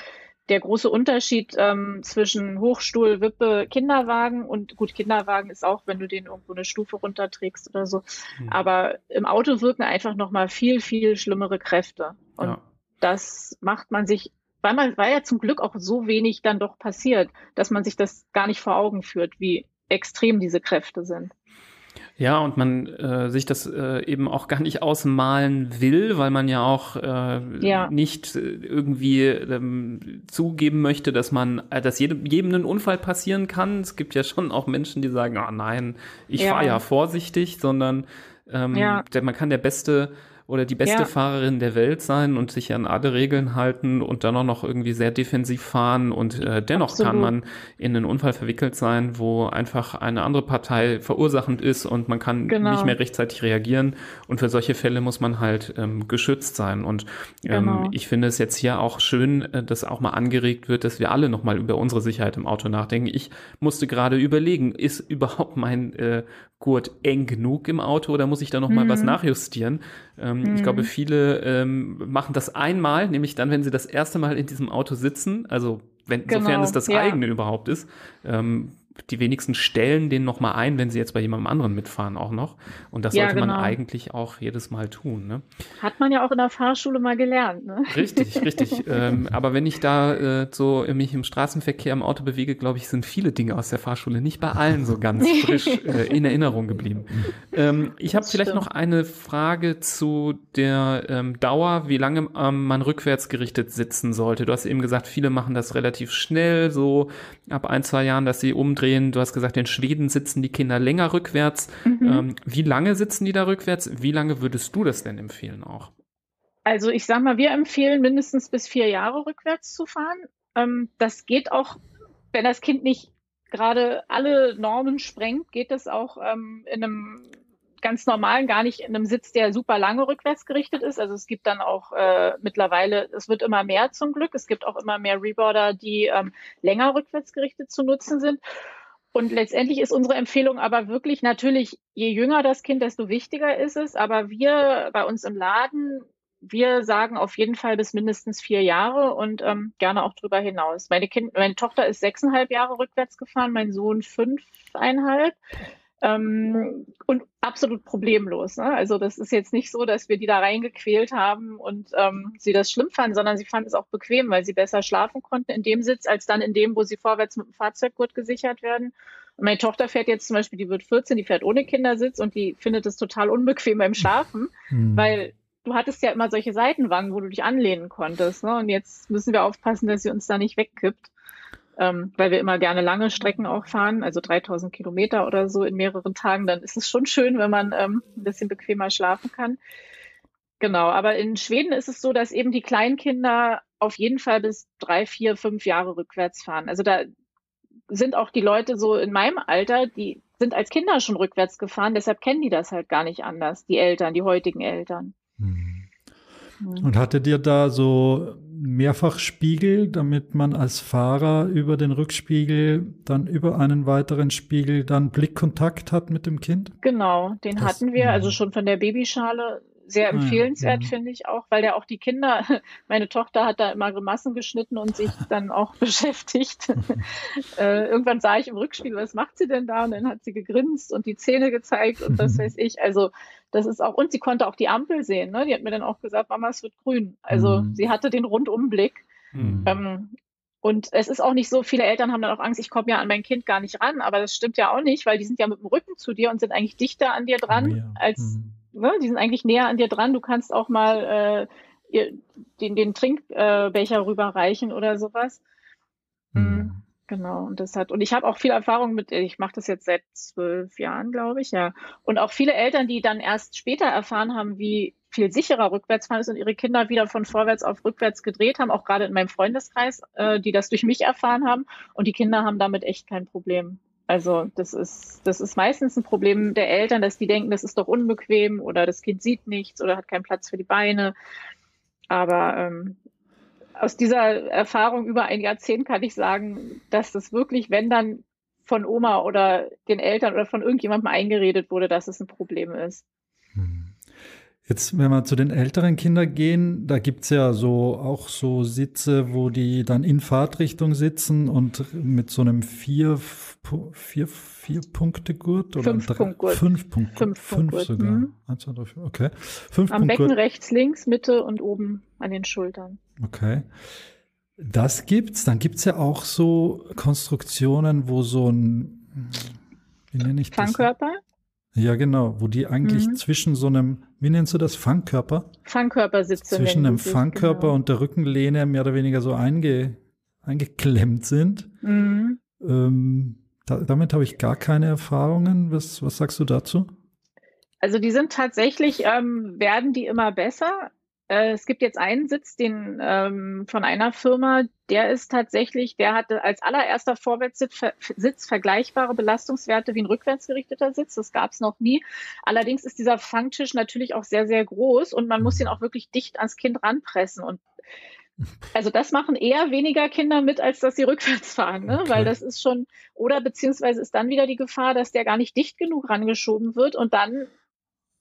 der große Unterschied ähm, zwischen Hochstuhl, Wippe, Kinderwagen und gut, Kinderwagen ist auch, wenn du den irgendwo eine Stufe runterträgst oder so. Mhm. Aber im Auto wirken einfach nochmal viel, viel schlimmere Kräfte. Und ja. das macht man sich weil man, weil ja zum Glück auch so wenig dann doch passiert, dass man sich das gar nicht vor Augen führt, wie extrem diese Kräfte sind. Ja, und man äh, sich das äh, eben auch gar nicht ausmalen will, weil man ja auch äh, ja. nicht äh, irgendwie ähm, zugeben möchte, dass man, äh, dass jedem, jedem ein Unfall passieren kann. Es gibt ja schon auch Menschen, die sagen, oh nein, ich ja. fahre ja vorsichtig, sondern ähm, ja. Der, man kann der beste oder die beste ja. Fahrerin der Welt sein und sich an alle Regeln halten und dann auch noch irgendwie sehr defensiv fahren und äh, dennoch Absolut. kann man in einen Unfall verwickelt sein, wo einfach eine andere Partei verursachend ist und man kann genau. nicht mehr rechtzeitig reagieren und für solche Fälle muss man halt ähm, geschützt sein und ähm, genau. ich finde es jetzt hier auch schön, äh, dass auch mal angeregt wird, dass wir alle nochmal über unsere Sicherheit im Auto nachdenken. Ich musste gerade überlegen, ist überhaupt mein äh, Gurt eng genug im Auto oder muss ich da noch mal mhm. was nachjustieren? Ähm, mhm. Ich glaube, viele ähm, machen das einmal, nämlich dann, wenn sie das erste Mal in diesem Auto sitzen, also wenn, genau, sofern es das ja. eigene überhaupt ist. Ähm, die wenigsten stellen den nochmal ein, wenn sie jetzt bei jemandem anderen mitfahren auch noch. Und das ja, sollte genau. man eigentlich auch jedes Mal tun. Ne? Hat man ja auch in der Fahrschule mal gelernt. Ne? Richtig, richtig. ähm, aber wenn ich da äh, so mich im Straßenverkehr im Auto bewege, glaube ich, sind viele Dinge aus der Fahrschule nicht bei allen so ganz frisch äh, in Erinnerung geblieben. Ähm, ich habe vielleicht noch eine Frage zu der ähm, Dauer, wie lange ähm, man rückwärts gerichtet sitzen sollte. Du hast eben gesagt, viele machen das relativ schnell, so ab ein, zwei Jahren, dass sie umdrehen. Du hast gesagt, in Schweden sitzen die Kinder länger rückwärts. Mhm. Ähm, wie lange sitzen die da rückwärts? Wie lange würdest du das denn empfehlen auch? Also ich sag mal, wir empfehlen mindestens bis vier Jahre rückwärts zu fahren. Ähm, das geht auch, wenn das Kind nicht gerade alle Normen sprengt, geht das auch ähm, in einem ganz normalen, gar nicht in einem Sitz, der super lange rückwärts gerichtet ist. Also es gibt dann auch äh, mittlerweile, es wird immer mehr zum Glück. Es gibt auch immer mehr Reboarder, die ähm, länger rückwärts gerichtet zu nutzen sind. Und letztendlich ist unsere Empfehlung aber wirklich natürlich, je jünger das Kind, desto wichtiger ist es. Aber wir bei uns im Laden, wir sagen auf jeden Fall bis mindestens vier Jahre und ähm, gerne auch drüber hinaus. Meine, kind, meine Tochter ist sechseinhalb Jahre rückwärts gefahren, mein Sohn fünfeinhalb. Ähm, und absolut problemlos. Ne? Also das ist jetzt nicht so, dass wir die da reingequält haben und ähm, sie das schlimm fanden, sondern sie fanden es auch bequem, weil sie besser schlafen konnten in dem Sitz, als dann in dem, wo sie vorwärts mit dem Fahrzeuggurt gesichert werden. Und meine Tochter fährt jetzt zum Beispiel, die wird 14, die fährt ohne Kindersitz und die findet es total unbequem beim Schlafen, mhm. weil du hattest ja immer solche Seitenwangen, wo du dich anlehnen konntest. Ne? Und jetzt müssen wir aufpassen, dass sie uns da nicht wegkippt ähm, weil wir immer gerne lange Strecken auch fahren, also 3000 Kilometer oder so in mehreren Tagen, dann ist es schon schön, wenn man ähm, ein bisschen bequemer schlafen kann. Genau, aber in Schweden ist es so, dass eben die Kleinkinder auf jeden Fall bis drei, vier, fünf Jahre rückwärts fahren. Also da sind auch die Leute so in meinem Alter, die sind als Kinder schon rückwärts gefahren, deshalb kennen die das halt gar nicht anders, die Eltern, die heutigen Eltern. Hm. Und hattet ihr da so Mehrfachspiegel, damit man als Fahrer über den Rückspiegel dann über einen weiteren Spiegel dann Blickkontakt hat mit dem Kind? Genau, den das, hatten wir, also schon von der Babyschale sehr ah, empfehlenswert, ja, ja. finde ich auch, weil ja auch die Kinder, meine Tochter hat da immer Grimassen geschnitten und sich dann auch beschäftigt. äh, irgendwann sah ich im Rückspiel, was macht sie denn da? Und dann hat sie gegrinst und die Zähne gezeigt und was weiß ich. Also das ist auch, und sie konnte auch die Ampel sehen. Ne? Die hat mir dann auch gesagt, Mama, es wird grün. Also mhm. sie hatte den Rundumblick. Mhm. Ähm, und es ist auch nicht so, viele Eltern haben dann auch Angst, ich komme ja an mein Kind gar nicht ran, aber das stimmt ja auch nicht, weil die sind ja mit dem Rücken zu dir und sind eigentlich dichter an dir dran, oh ja. als mhm ne, die sind eigentlich näher an dir dran. Du kannst auch mal äh, den, den Trinkbecher äh, rüberreichen oder sowas. Mhm. Genau, und das hat, und ich habe auch viel Erfahrung mit, ich mache das jetzt seit zwölf Jahren, glaube ich, ja. Und auch viele Eltern, die dann erst später erfahren haben, wie viel sicherer Rückwärtsfahren ist und ihre Kinder wieder von vorwärts auf rückwärts gedreht haben, auch gerade in meinem Freundeskreis, äh, die das durch mich erfahren haben. Und die Kinder haben damit echt kein Problem. Also das ist, das ist meistens ein Problem der Eltern, dass die denken, das ist doch unbequem oder das Kind sieht nichts oder hat keinen Platz für die Beine. Aber ähm, aus dieser Erfahrung über ein Jahrzehnt kann ich sagen, dass das wirklich, wenn dann von Oma oder den Eltern oder von irgendjemandem eingeredet wurde, dass es ein Problem ist. Hm. Jetzt, wenn wir zu den älteren Kindern gehen, da gibt es ja so auch so Sitze, wo die dann in Fahrtrichtung sitzen und mit so einem vier, vier, vier Punkte Gurt oder fünf Punkt Gurt. Fünf Punkt Fünf, fünf Punkt sogar. Mhm. Okay. Fünf Am Punkt Becken rechts, links, Mitte und oben an den Schultern. Okay. Das gibt's. Dann gibt's ja auch so Konstruktionen, wo so ein wie nenne ich das? Fangkörper? Ja, genau, wo die eigentlich mhm. zwischen so einem, wie nennst du das, Fangkörper? Fangkörpersitze. Zwischen einem Fangkörper genau. und der Rückenlehne mehr oder weniger so einge, eingeklemmt sind. Mhm. Ähm, da, damit habe ich gar keine Erfahrungen. Was, was sagst du dazu? Also die sind tatsächlich, ähm, werden die immer besser. Äh, es gibt jetzt einen Sitz, den ähm, von einer Firma, der ist tatsächlich, der hatte als allererster Vorwärtssitz Sitz vergleichbare Belastungswerte wie ein rückwärtsgerichteter Sitz. Das gab es noch nie. Allerdings ist dieser Fangtisch natürlich auch sehr, sehr groß und man muss ihn auch wirklich dicht ans Kind ranpressen. Und also das machen eher weniger Kinder mit, als dass sie rückwärts fahren, ne? Okay. weil das ist schon, oder beziehungsweise ist dann wieder die Gefahr, dass der gar nicht dicht genug rangeschoben wird und dann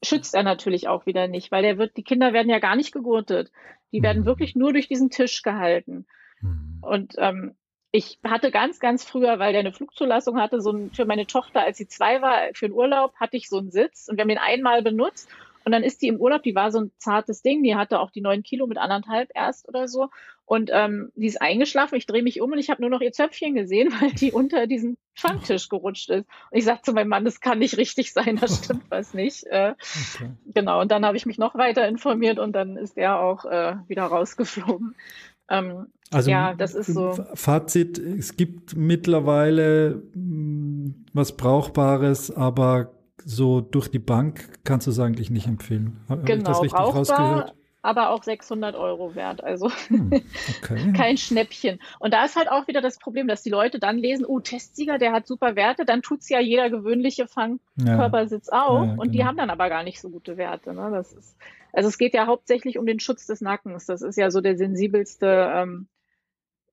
schützt er natürlich auch wieder nicht, weil der wird, die Kinder werden ja gar nicht gegurtet. Die werden mhm. wirklich nur durch diesen Tisch gehalten. Mhm. Und ähm, ich hatte ganz, ganz früher, weil der eine Flugzulassung hatte, so ein, für meine Tochter, als sie zwei war, für den Urlaub, hatte ich so einen Sitz und wir haben den einmal benutzt und dann ist die im Urlaub, die war so ein zartes Ding, die hatte auch die neun Kilo mit anderthalb erst oder so. Und ähm, die ist eingeschlafen, ich drehe mich um und ich habe nur noch ihr Zöpfchen gesehen, weil die unter diesen Schranktisch gerutscht ist. Und ich sagte zu meinem Mann, das kann nicht richtig sein, da stimmt was nicht. Äh, okay. Genau, und dann habe ich mich noch weiter informiert und dann ist er auch äh, wieder rausgeflogen. Ähm, also ja, das ist so. Fazit, es gibt mittlerweile mh, hm, was Brauchbares, aber so durch die Bank kannst du es eigentlich nicht empfehlen. Genau, ich das richtig brauchbar, rausgehört? Aber auch 600 Euro wert. Also hm, okay. kein Schnäppchen. Und da ist halt auch wieder das Problem, dass die Leute dann lesen, oh, Testsieger, der hat super Werte, dann tut es ja jeder gewöhnliche Fangkörpersitz ja. auch. Ja, und die genau. haben dann aber gar nicht so gute Werte. Ne? Das ist, also es geht ja hauptsächlich um den Schutz des Nackens. Das ist ja so der sensibelste ähm,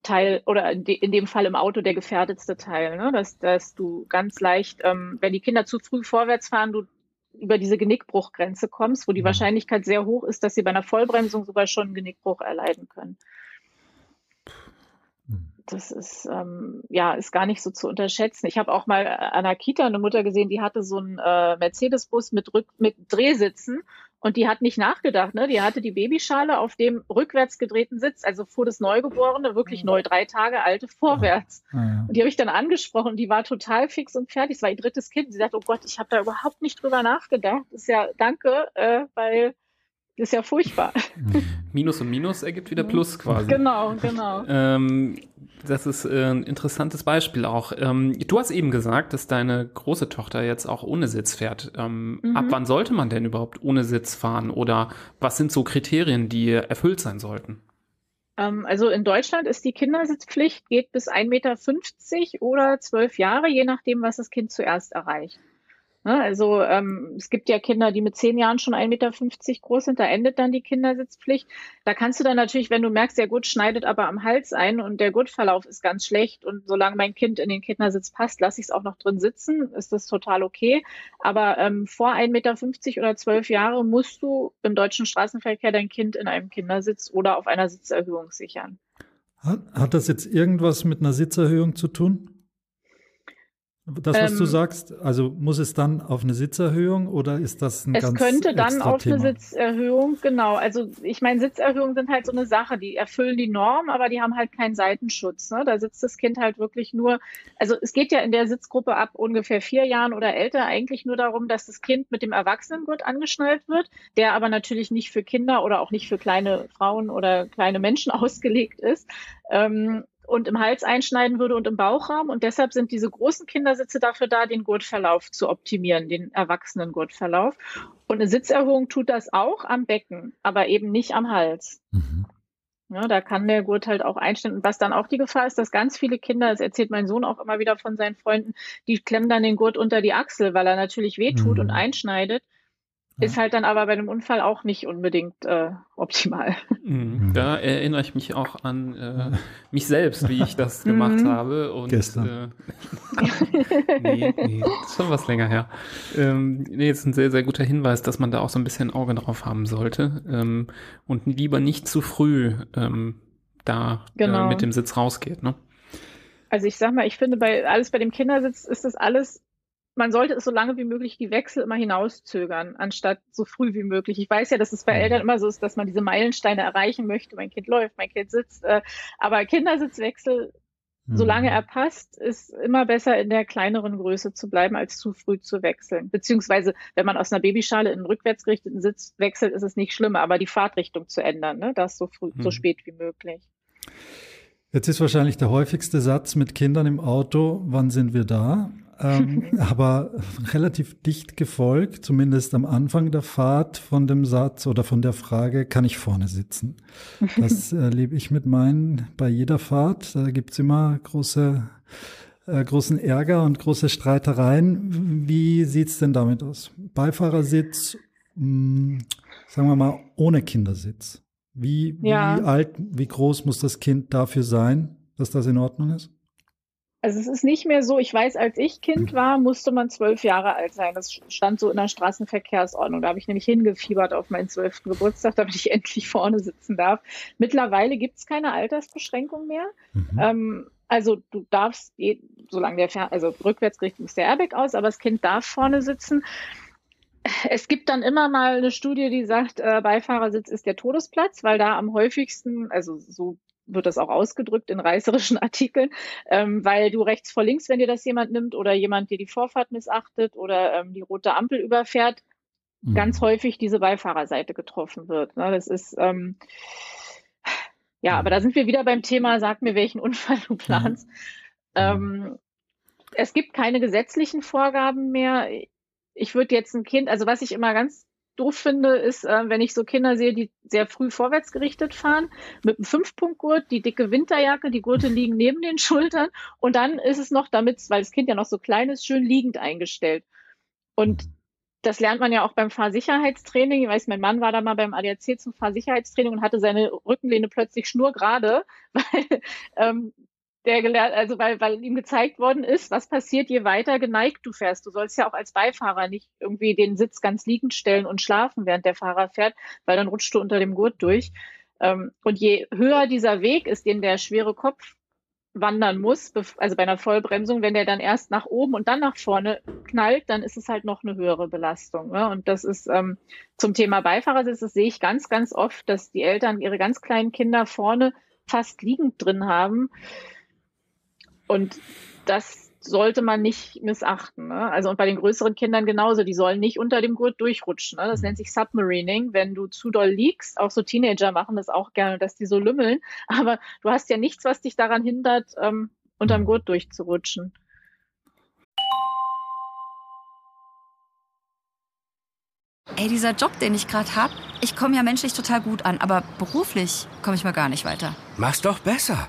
Teil oder in, de, in, dem Fall im Auto der gefährdetste Teil, ne? dass, dass du ganz leicht, ähm, wenn die Kinder zu früh vorwärts fahren, du über diese Genickbruchgrenze kommst, wo die mhm. Wahrscheinlichkeit sehr hoch ist, dass sie bei einer Vollbremsung sogar schon einen Genickbruch erleiden können. Mhm. Das ist ähm, ja ist gar nicht so zu unterschätzen. Ich habe auch mal an einer Kita eine Mutter gesehen, die hatte so einen äh, Mercedes-Bus mit, mit Drehsitzen und die hat nicht nachgedacht, ne? Die hatte die Babyschale auf dem rückwärts gedrehten Sitz, also fuhr das Neugeborene, wirklich mhm. neu, drei Tage alte, vorwärts. Ja. Und die habe ich dann angesprochen, die war total fix und fertig. Es war ihr drittes Kind. Sie sagte, oh Gott, ich habe da überhaupt nicht drüber nachgedacht. Das ist ja, danke, äh, weil ist ja furchtbar. Minus und Minus ergibt wieder Plus quasi. Genau, genau. Ähm, das ist äh, ein interessantes Beispiel auch. Ähm, du hast eben gesagt, dass deine große Tochter jetzt auch ohne Sitz fährt. Ähm, mhm. Ab wann sollte man denn überhaupt ohne Sitz fahren? Oder was sind so Kriterien, die erfüllt sein sollten? Ähm, also in Deutschland ist die Kindersitzpflicht, geht bis 1,50 Meter oder 12 Jahre, je nachdem, was das Kind zuerst erreicht. Ne? Also ähm, es gibt ja Kinder, die mit zehn Jahren schon 1,50 Meter groß sind, da endet dann die Kindersitzpflicht. Da kannst du dann natürlich, wenn du merkst, der Gurt schneidet aber am Hals ein und der Gurtverlauf ist ganz schlecht und solange mein Kind in den Kindersitz passt, lasse ich es auch noch drin sitzen, ist das total okay. Aber ähm, vor 1,50 Meter oder zwölf Jahre musst du im deutschen Straßenverkehr dein Kind in einem Kindersitz oder auf einer Sitzerhöhung sichern. Hat, hat das jetzt irgendwas mit einer Sitzerhöhung zu tun? Das, was ähm, du sagst, also muss es dann auf eine Sitzerhöhung oder ist das ein es ganz Es könnte dann auf Thema? eine Sitzerhöhung, genau. Also ich meine, Sitzerhöhungen sind halt so eine Sache, die erfüllen die Norm, aber die haben halt keinen Seitenschutz. Ne? Da sitzt das Kind halt wirklich nur, also es geht ja in der Sitzgruppe ab ungefähr vier Jahren oder älter eigentlich nur darum, dass das Kind mit dem Erwachsenengurt angeschnallt wird, der aber natürlich nicht für Kinder oder auch nicht für kleine Frauen oder kleine Menschen ausgelegt ist. Ähm, und im Hals einschneiden würde und im Bauchraum. Und deshalb sind diese großen Kindersitze dafür da, den Gurtverlauf zu optimieren, den erwachsenen Gurtverlauf. Und eine Sitzerhöhung tut das auch am Becken, aber eben nicht am Hals. Mhm. Ja, da kann der Gurt halt auch einstellen. Und was dann auch die Gefahr ist, dass ganz viele Kinder, das erzählt mein Sohn auch immer wieder von seinen Freunden, die klemmen dann den Gurt unter die Achsel, weil er natürlich wehtut mhm. und einschneidet. Ist halt dann aber bei einem Unfall auch nicht unbedingt äh, optimal. Mhm. Da erinnere ich mich auch an äh, mich selbst, wie ich das gemacht mhm. habe. Und, Gestern. Äh, nee, nee, ist schon was länger her. Ähm, nee, ist ein sehr, sehr guter Hinweis, dass man da auch so ein bisschen Auge drauf haben sollte ähm, und lieber nicht zu früh ähm, da äh, genau. äh, mit dem Sitz rausgeht. Ne? Also ich sag mal, ich finde, bei alles bei dem Kindersitz ist das alles man sollte es so lange wie möglich die Wechsel immer hinauszögern, anstatt so früh wie möglich. Ich weiß ja, dass es bei mhm. Eltern immer so ist, dass man diese Meilensteine erreichen möchte. Mein Kind läuft, mein Kind sitzt. Äh, aber Kindersitzwechsel, solange mhm. er passt, ist immer besser in der kleineren Größe zu bleiben, als zu früh zu wechseln. Beziehungsweise, wenn man aus einer Babyschale in einen rückwärts gerichteten Sitz wechselt, ist es nicht schlimmer, aber die Fahrtrichtung zu ändern, ne? das so früh, so mhm. spät wie möglich. Jetzt ist wahrscheinlich der häufigste Satz mit Kindern im Auto, wann sind wir da? Ähm, aber relativ dicht gefolgt, zumindest am Anfang der Fahrt von dem Satz oder von der Frage, kann ich vorne sitzen? Das erlebe ich mit meinen bei jeder Fahrt. Da gibt's immer große, äh, großen Ärger und große Streitereien. Wie sieht's denn damit aus? Beifahrersitz, mh, hm, sagen wir mal, ohne Kindersitz. Wie, ja. wie alt, wie groß muss das Kind dafür sein, dass das in Ordnung ist? Also es ist nicht mehr so, ich weiß, als ich Kind war, musste man zwölf Jahre alt sein. Das stand so in der Straßenverkehrsordnung. Da habe ich nämlich hingefiebert auf meinen zwölften Geburtstag, damit ich endlich vorne sitzen darf. Mittlerweile gibt es keine Altersbeschränkung mehr. Mhm. Ähm, Also du darfst, solange der, Fer also rückwärts gerichtet ist der Airbag aus, aber das Kind darf vorne sitzen. Es gibt dann immer mal eine Studie, die sagt, äh, Beifahrersitz ist der Todesplatz, weil da am häufigsten, also so wird das auch ausgedrückt in reißerischen Artikeln, ähm, weil du rechts vor links, wenn dir das jemand nimmt oder jemand dir die Vorfahrt missachtet oder ähm, die rote Ampel überfährt, mhm. ganz häufig diese Beifahrerseite getroffen wird. Ne? Das ist ähm, ja, mhm. aber da sind wir wieder beim Thema, sag mir, welchen Unfall du planst. Mhm. Ähm, es gibt keine gesetzlichen Vorgaben mehr. Ich würde jetzt ein Kind, also was ich immer ganz doof finde, ist, äh, wenn ich so Kinder sehe, die sehr früh vorwärts gerichtet fahren, mit einem Fünfpunktgurt, die dicke Winterjacke, die Gurte liegen neben den Schultern und dann ist es noch damit, weil das Kind ja noch so klein ist, schön liegend eingestellt. Und das lernt man ja auch beim Fahrsicherheitstraining. Ich weiß, mein Mann war da mal beim ADAC zum Fahrsicherheitstraining und hatte seine Rückenlehne plötzlich schnurgerade, weil ähm, der gelernt, also weil, weil ihm gezeigt worden ist, was passiert, je weiter geneigt du fährst. Du sollst ja auch als Beifahrer nicht irgendwie den Sitz ganz liegend stellen und schlafen, während der Fahrer fährt, weil dann rutscht du unter dem Gurt durch. Ähm, und je höher dieser Weg ist, den der schwere Kopf wandern muss, also bei einer Vollbremsung, wenn der dann erst nach oben und dann nach vorne knallt, dann ist es halt noch eine höhere Belastung. Ne? Und das ist ähm, zum Thema Beifahrersitz, das sehe ich ganz, ganz oft, dass die Eltern ihre ganz kleinen Kinder vorne fast liegend drin haben. Und das sollte man nicht missachten. Ne? Also und bei den größeren Kindern genauso, die sollen nicht unter dem Gurt durchrutschen. Ne? Das nennt sich Submarining. Wenn du zu doll liegst, auch so Teenager machen das auch gerne, dass die so lümmeln. Aber du hast ja nichts, was dich daran hindert, ähm, unterm Gurt durchzurutschen. Ey, dieser Job, den ich gerade hab, ich komme ja menschlich total gut an, aber beruflich komme ich mal gar nicht weiter. Mach's doch besser.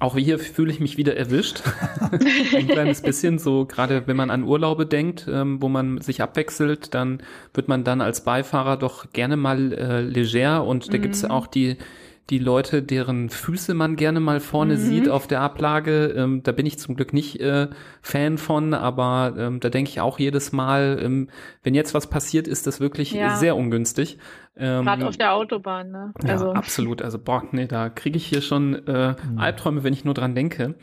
Auch hier fühle ich mich wieder erwischt. Ein kleines bisschen so, gerade wenn man an Urlaube denkt, ähm, wo man sich abwechselt, dann wird man dann als Beifahrer doch gerne mal äh, leger und da mhm. gibt's auch die die Leute, deren Füße man gerne mal vorne mhm. sieht auf der Ablage. Ähm, da bin ich zum Glück nicht äh, Fan von, aber ähm, da denke ich auch jedes Mal, ähm, wenn jetzt was passiert, ist das wirklich ja. sehr ungünstig. Ähm, Gerade auf der Autobahn, ne? Also. Ja, absolut. Also boah, nee, da kriege ich hier schon äh, mhm. Albträume, wenn ich nur dran denke.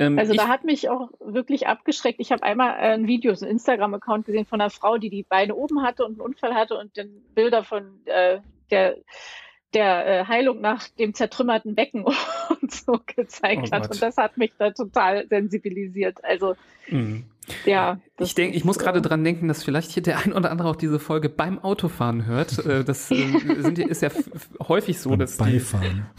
Ähm, also da hat mich auch wirklich abgeschreckt. Ich habe einmal äh, ein Video, so ein Instagram-Account gesehen von einer Frau, die die Beine oben hatte und einen Unfall hatte und dann Bilder von äh, der der äh, Heilung nach dem zertrümmerten Becken und so gezeigt oh hat. Und das hat mich da total sensibilisiert. Also mhm. Ja. Ich denke, ich muss gerade dran denken, dass vielleicht hier der ein oder andere auch diese Folge beim Autofahren hört. Äh, das äh, sind, ist ja häufig so, dass die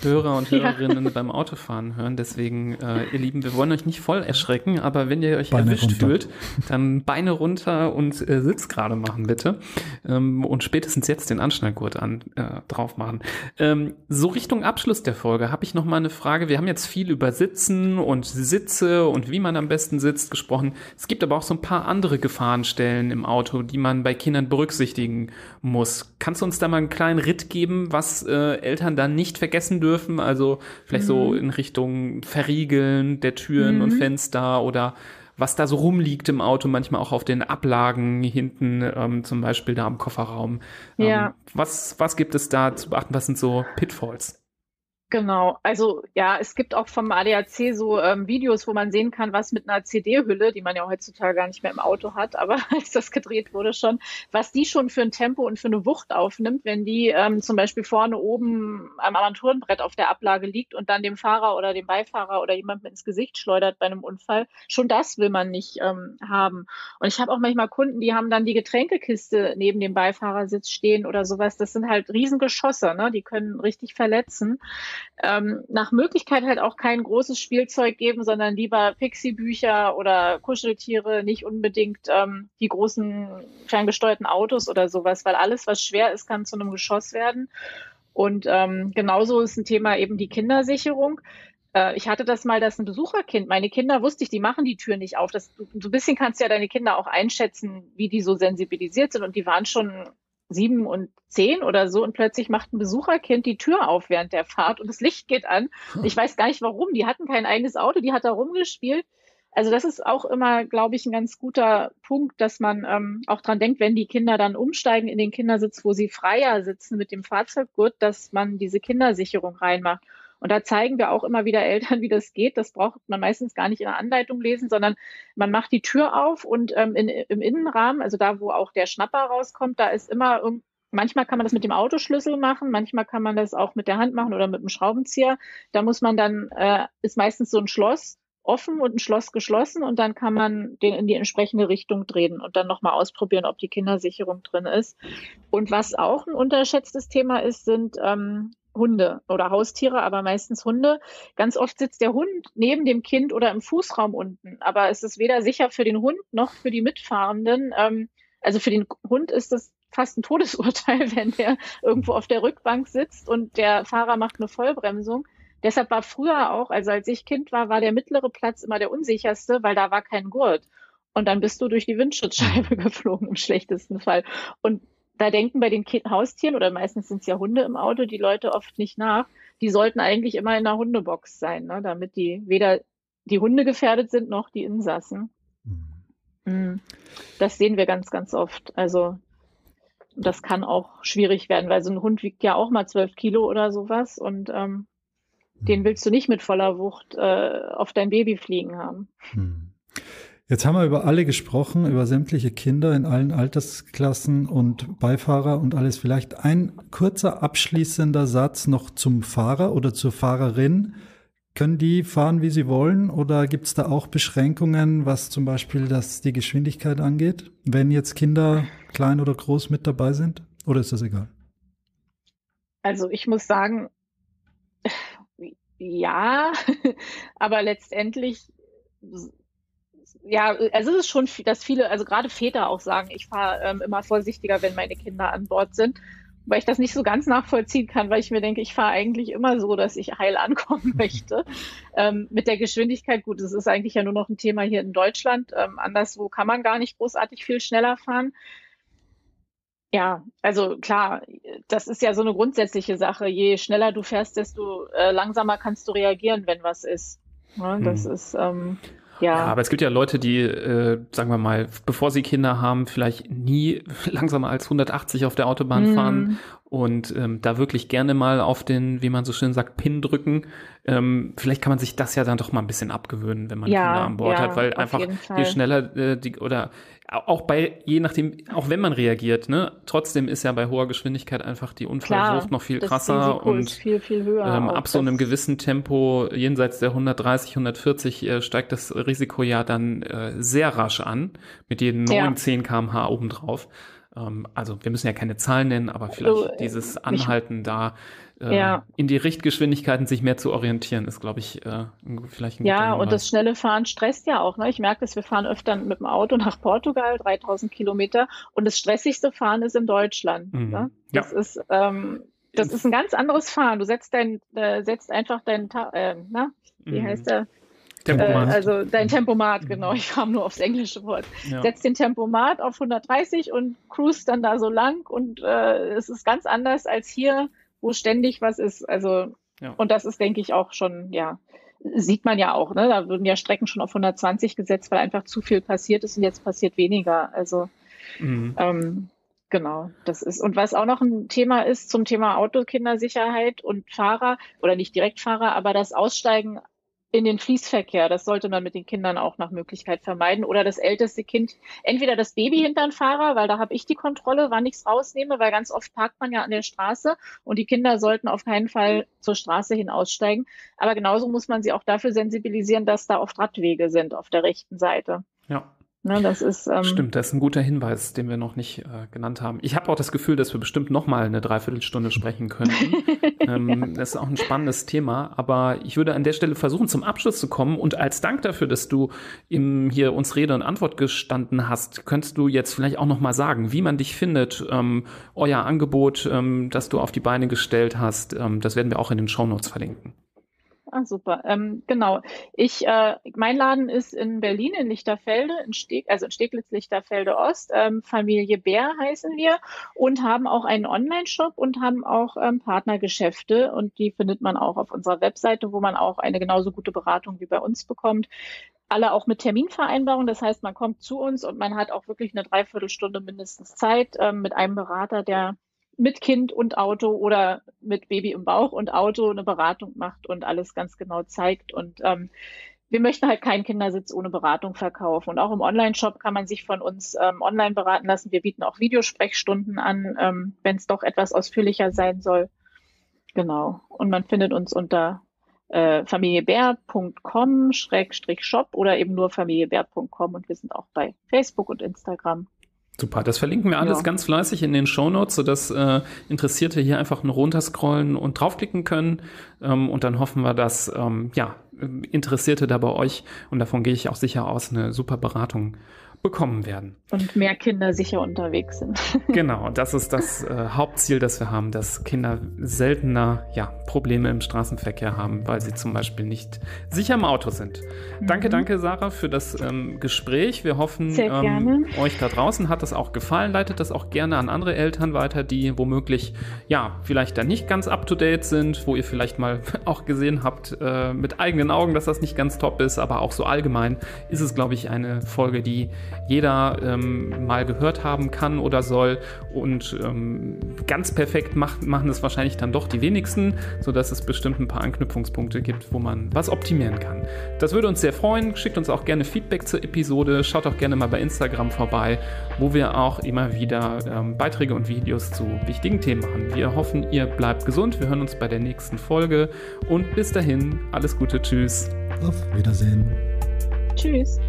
Hörer und Hörerinnen ja. beim Autofahren hören. Deswegen, äh, ihr Lieben, wir wollen euch nicht voll erschrecken, aber wenn ihr euch Beine erwischt runter. fühlt, dann Beine runter und äh, Sitz gerade machen, bitte. Ähm, und spätestens jetzt den Anschnallgurt an, äh, drauf machen. Ähm, so Richtung Abschluss der Folge habe ich noch mal eine Frage. Wir haben jetzt viel über Sitzen und Sitze und wie man am besten sitzt gesprochen. Es gibt gibt aber auch so ein paar andere Gefahrenstellen im Auto, die man bei Kindern berücksichtigen muss. Kannst du uns da mal einen kleinen Ritt geben, was äh, Eltern da nicht vergessen dürfen? Also vielleicht mhm. so in Richtung Verriegeln der Türen mhm. und Fenster oder was da so rumliegt im Auto, manchmal auch auf den Ablagen hinten, ähm, zum Beispiel da am Kofferraum. Ähm, ja. Was, was gibt es da zu beachten? Was sind so Pitfalls? Genau, also ja, es gibt auch vom ADAC so ähm, Videos, wo man sehen kann, was mit einer CD-Hülle, die man ja heutzutage gar nicht mehr im Auto hat, aber als das gedreht wurde schon, was die schon für ein Tempo und für eine Wucht aufnimmt, wenn die ähm, zum Beispiel vorne oben am Armaturenbrett auf der Ablage liegt und dann dem Fahrer oder dem Beifahrer oder jemandem ins Gesicht schleudert bei einem Unfall. Schon das will man nicht ähm, haben. Und ich habe auch manchmal Kunden, die haben dann die Getränkekiste neben dem Beifahrersitz stehen oder sowas. Das sind halt Riesengeschosse, ne? die können richtig verletzen ähm, nach Möglichkeit halt auch kein großes Spielzeug geben, sondern lieber Pixie-Bücher oder Kuscheltiere, nicht unbedingt ähm, die großen ferngesteuerten Autos oder sowas, weil alles, was schwer ist, kann zu einem Geschoss werden. Und ähm, genauso ist ein Thema eben die Kindersicherung. Äh, ich hatte das mal, dass ein Besucherkind, meine Kinder wusste ich, die machen die Tür nicht auf. Das, so ein bisschen kannst du ja deine Kinder auch einschätzen, wie die so sensibilisiert sind. Und die waren schon sieben und zehn oder so und plötzlich macht ein Besucherkind die Tür auf während der Fahrt und das Licht geht an. Ich weiß gar nicht warum. Die hatten kein eigenes Auto, die hat da rumgespielt. Also das ist auch immer, glaube ich, ein ganz guter Punkt, dass man ähm, auch dran denkt, wenn die Kinder dann umsteigen in den Kindersitz, wo sie freier sitzen mit dem Fahrzeuggurt, dass man diese Kindersicherung reinmacht. Und da zeigen wir auch immer wieder Eltern, wie das geht. Das braucht man meistens gar nicht in der Anleitung lesen, sondern man macht die Tür auf und ähm, in, im Innenrahmen, also da, wo auch der Schnapper rauskommt, da ist immer Manchmal kann man das mit dem Autoschlüssel machen, manchmal kann man das auch mit der Hand machen oder mit dem Schraubenzieher. Da muss man dann, äh, ist meistens so ein Schloss offen und ein Schloss geschlossen und dann kann man den in die entsprechende Richtung drehen und dann nochmal ausprobieren, ob die Kindersicherung drin ist. Und was auch ein unterschätztes Thema ist, sind ähm, Hunde oder Haustiere, aber meistens Hunde. Ganz oft sitzt der Hund neben dem Kind oder im Fußraum unten, aber es ist weder sicher für den Hund noch für die Mitfahrenden. Ähm, also für den Hund ist es fast ein Todesurteil, wenn der irgendwo auf der Rückbank sitzt und der Fahrer macht eine Vollbremsung. Deshalb war früher auch, also als ich Kind war, war der mittlere Platz immer der unsicherste, weil da war kein Gurt. Und dann bist du durch die Windschutzscheibe geflogen im schlechtesten Fall. Und da denken bei den Haustieren oder meistens sind es ja Hunde im Auto die Leute oft nicht nach. Die sollten eigentlich immer in einer Hundebox sein, ne? damit die weder die Hunde gefährdet sind noch die Insassen. Mhm. Das sehen wir ganz, ganz oft. Also das kann auch schwierig werden, weil so ein Hund wiegt ja auch mal zwölf Kilo oder sowas und ähm, den mhm. willst du nicht mit voller Wucht äh, auf dein Baby fliegen haben. Mhm. Jetzt haben wir über alle gesprochen, über sämtliche Kinder in allen Altersklassen und Beifahrer und alles. Vielleicht ein kurzer abschließender Satz noch zum Fahrer oder zur Fahrerin. Können die fahren, wie sie wollen, oder gibt es da auch Beschränkungen, was zum Beispiel das, die Geschwindigkeit angeht, wenn jetzt Kinder klein oder groß mit dabei sind? Oder ist das egal? Also ich muss sagen, ja, aber letztendlich ja, also es ist schon, dass viele, also gerade Väter auch sagen, ich fahre ähm, immer vorsichtiger, wenn meine Kinder an Bord sind, weil ich das nicht so ganz nachvollziehen kann, weil ich mir denke, ich fahre eigentlich immer so, dass ich heil ankommen möchte. ähm, mit der Geschwindigkeit, gut, das ist eigentlich ja nur noch ein Thema hier in Deutschland. Ähm, anderswo kann man gar nicht großartig viel schneller fahren. Ja, also klar, das ist ja so eine grundsätzliche Sache. Je schneller du fährst, desto äh, langsamer kannst du reagieren, wenn was ist. Ne, das hm. ist ähm, ja. ja. aber es gibt ja Leute, die, äh, sagen wir mal, bevor sie Kinder haben, vielleicht nie langsamer als 180 auf der Autobahn mm. fahren und ähm, da wirklich gerne mal auf den, wie man so schön sagt, Pin drücken. Ähm, vielleicht kann man sich das ja dann doch mal ein bisschen abgewöhnen, wenn man ja, Kinder an Bord ja, hat, weil einfach je schneller äh, die oder auch bei, je nachdem, auch wenn man reagiert, ne, trotzdem ist ja bei hoher Geschwindigkeit einfach die Unfallwucht noch viel krasser und viel, viel höher ähm, ab so einem gewissen Tempo, jenseits der 130, 140, äh, steigt das Risiko ja dann äh, sehr rasch an, mit jedem neuen ja. 10 kmh obendrauf. Ähm, also wir müssen ja keine Zahlen nennen, aber vielleicht also, dieses Anhalten da äh, ja. in die Richtgeschwindigkeiten sich mehr zu orientieren, ist, glaube ich, äh, vielleicht ein Ja, und das schnelle Fahren stresst ja auch. Ne? Ich merke dass wir fahren öfter mit dem Auto nach Portugal, 3000 Kilometer, und das stressigste Fahren ist in Deutschland. Mhm. Ne? Das ja. ist ähm, das ist ein ganz anderes Fahren. Du setzt dein, äh, setzt einfach dein, äh, na, wie mhm. heißt der? Tempomat. Äh, also dein Tempomat, genau. Ich kam nur aufs englische Wort. Ja. Setzt den Tempomat auf 130 und cruist dann da so lang und äh, es ist ganz anders als hier, wo ständig was ist. Also ja. und das ist, denke ich, auch schon, ja, sieht man ja auch. Ne? Da würden ja Strecken schon auf 120 gesetzt, weil einfach zu viel passiert ist und jetzt passiert weniger. Also mhm. ähm, Genau, das ist. Und was auch noch ein Thema ist zum Thema Autokindersicherheit und Fahrer oder nicht Direktfahrer, aber das Aussteigen in den Fließverkehr. Das sollte man mit den Kindern auch nach Möglichkeit vermeiden. Oder das älteste Kind, entweder das Baby hinter den Fahrer, weil da habe ich die Kontrolle, wann ich es rausnehme, weil ganz oft parkt man ja an der Straße und die Kinder sollten auf keinen Fall zur Straße hin aussteigen. Aber genauso muss man sie auch dafür sensibilisieren, dass da oft Radwege sind auf der rechten Seite. Ja. Ne, das ist, ähm, Stimmt, das ist ein guter Hinweis, den wir noch nicht äh, genannt haben. Ich habe auch das Gefühl, dass wir bestimmt noch mal eine Dreiviertelstunde sprechen können. ähm. Das ist auch ein spannendes Thema, aber ich würde an der Stelle versuchen, zum Abschluss zu kommen und als Dank dafür, dass du im, hier uns Rede und Antwort gestanden hast, könntest du jetzt vielleicht auch noch mal sagen, wie man dich findet, ähm, euer Angebot, ähm, das du auf die Beine gestellt hast, ähm, das werden wir auch in den Shownotes verlinken. Ah, super. Ähm, genau. Ich, äh, mein Laden ist in Berlin, in Lichterfelde, in Steg, also in Steglitz, Lichterfelde Ost. Ähm, Familie Bär heißen wir und haben auch einen Online-Shop und haben auch ähm, Partnergeschäfte und die findet man auch auf unserer Webseite, wo man auch eine genauso gute Beratung wie bei uns bekommt. Alle auch mit Terminvereinbarung. Das heißt, man kommt zu uns und man hat auch wirklich eine Dreiviertelstunde mindestens Zeit ähm, mit einem Berater, der mit Kind und Auto oder mit Baby im Bauch und Auto eine Beratung macht und alles ganz genau zeigt. Und ähm, wir möchten halt keinen Kindersitz ohne Beratung verkaufen. Und auch im Online-Shop kann man sich von uns ähm, online beraten lassen. Wir bieten auch Videosprechstunden an, ähm, wenn es doch etwas ausführlicher sein soll. Genau. Und man findet uns unter äh, familiebär.com-shop oder eben nur familiebär.com und wir sind auch bei Facebook und Instagram. Super, das verlinken wir alles ja. ganz fleißig in den Shownotes, sodass äh, Interessierte hier einfach nur runterscrollen und draufklicken können. Ähm, und dann hoffen wir, dass ähm, ja, Interessierte da bei euch, und davon gehe ich auch sicher aus, eine super Beratung bekommen werden. Und mehr Kinder sicher unterwegs sind. genau, das ist das äh, Hauptziel, das wir haben, dass Kinder seltener ja, Probleme im Straßenverkehr haben, weil sie zum Beispiel nicht sicher im Auto sind. Mhm. Danke, danke, Sarah, für das ähm, Gespräch. Wir hoffen, ähm, euch da draußen hat das auch gefallen. Leitet das auch gerne an andere Eltern weiter, die womöglich ja vielleicht da nicht ganz up to date sind, wo ihr vielleicht mal auch gesehen habt äh, mit eigenen Augen, dass das nicht ganz top ist, aber auch so allgemein ist es, glaube ich, eine Folge, die jeder ähm, mal gehört haben kann oder soll. Und ähm, ganz perfekt macht, machen es wahrscheinlich dann doch die wenigsten, sodass es bestimmt ein paar Anknüpfungspunkte gibt, wo man was optimieren kann. Das würde uns sehr freuen. Schickt uns auch gerne Feedback zur Episode. Schaut auch gerne mal bei Instagram vorbei, wo wir auch immer wieder ähm, Beiträge und Videos zu wichtigen Themen machen. Wir hoffen, ihr bleibt gesund. Wir hören uns bei der nächsten Folge und bis dahin alles Gute. Tschüss. Auf Wiedersehen. Tschüss.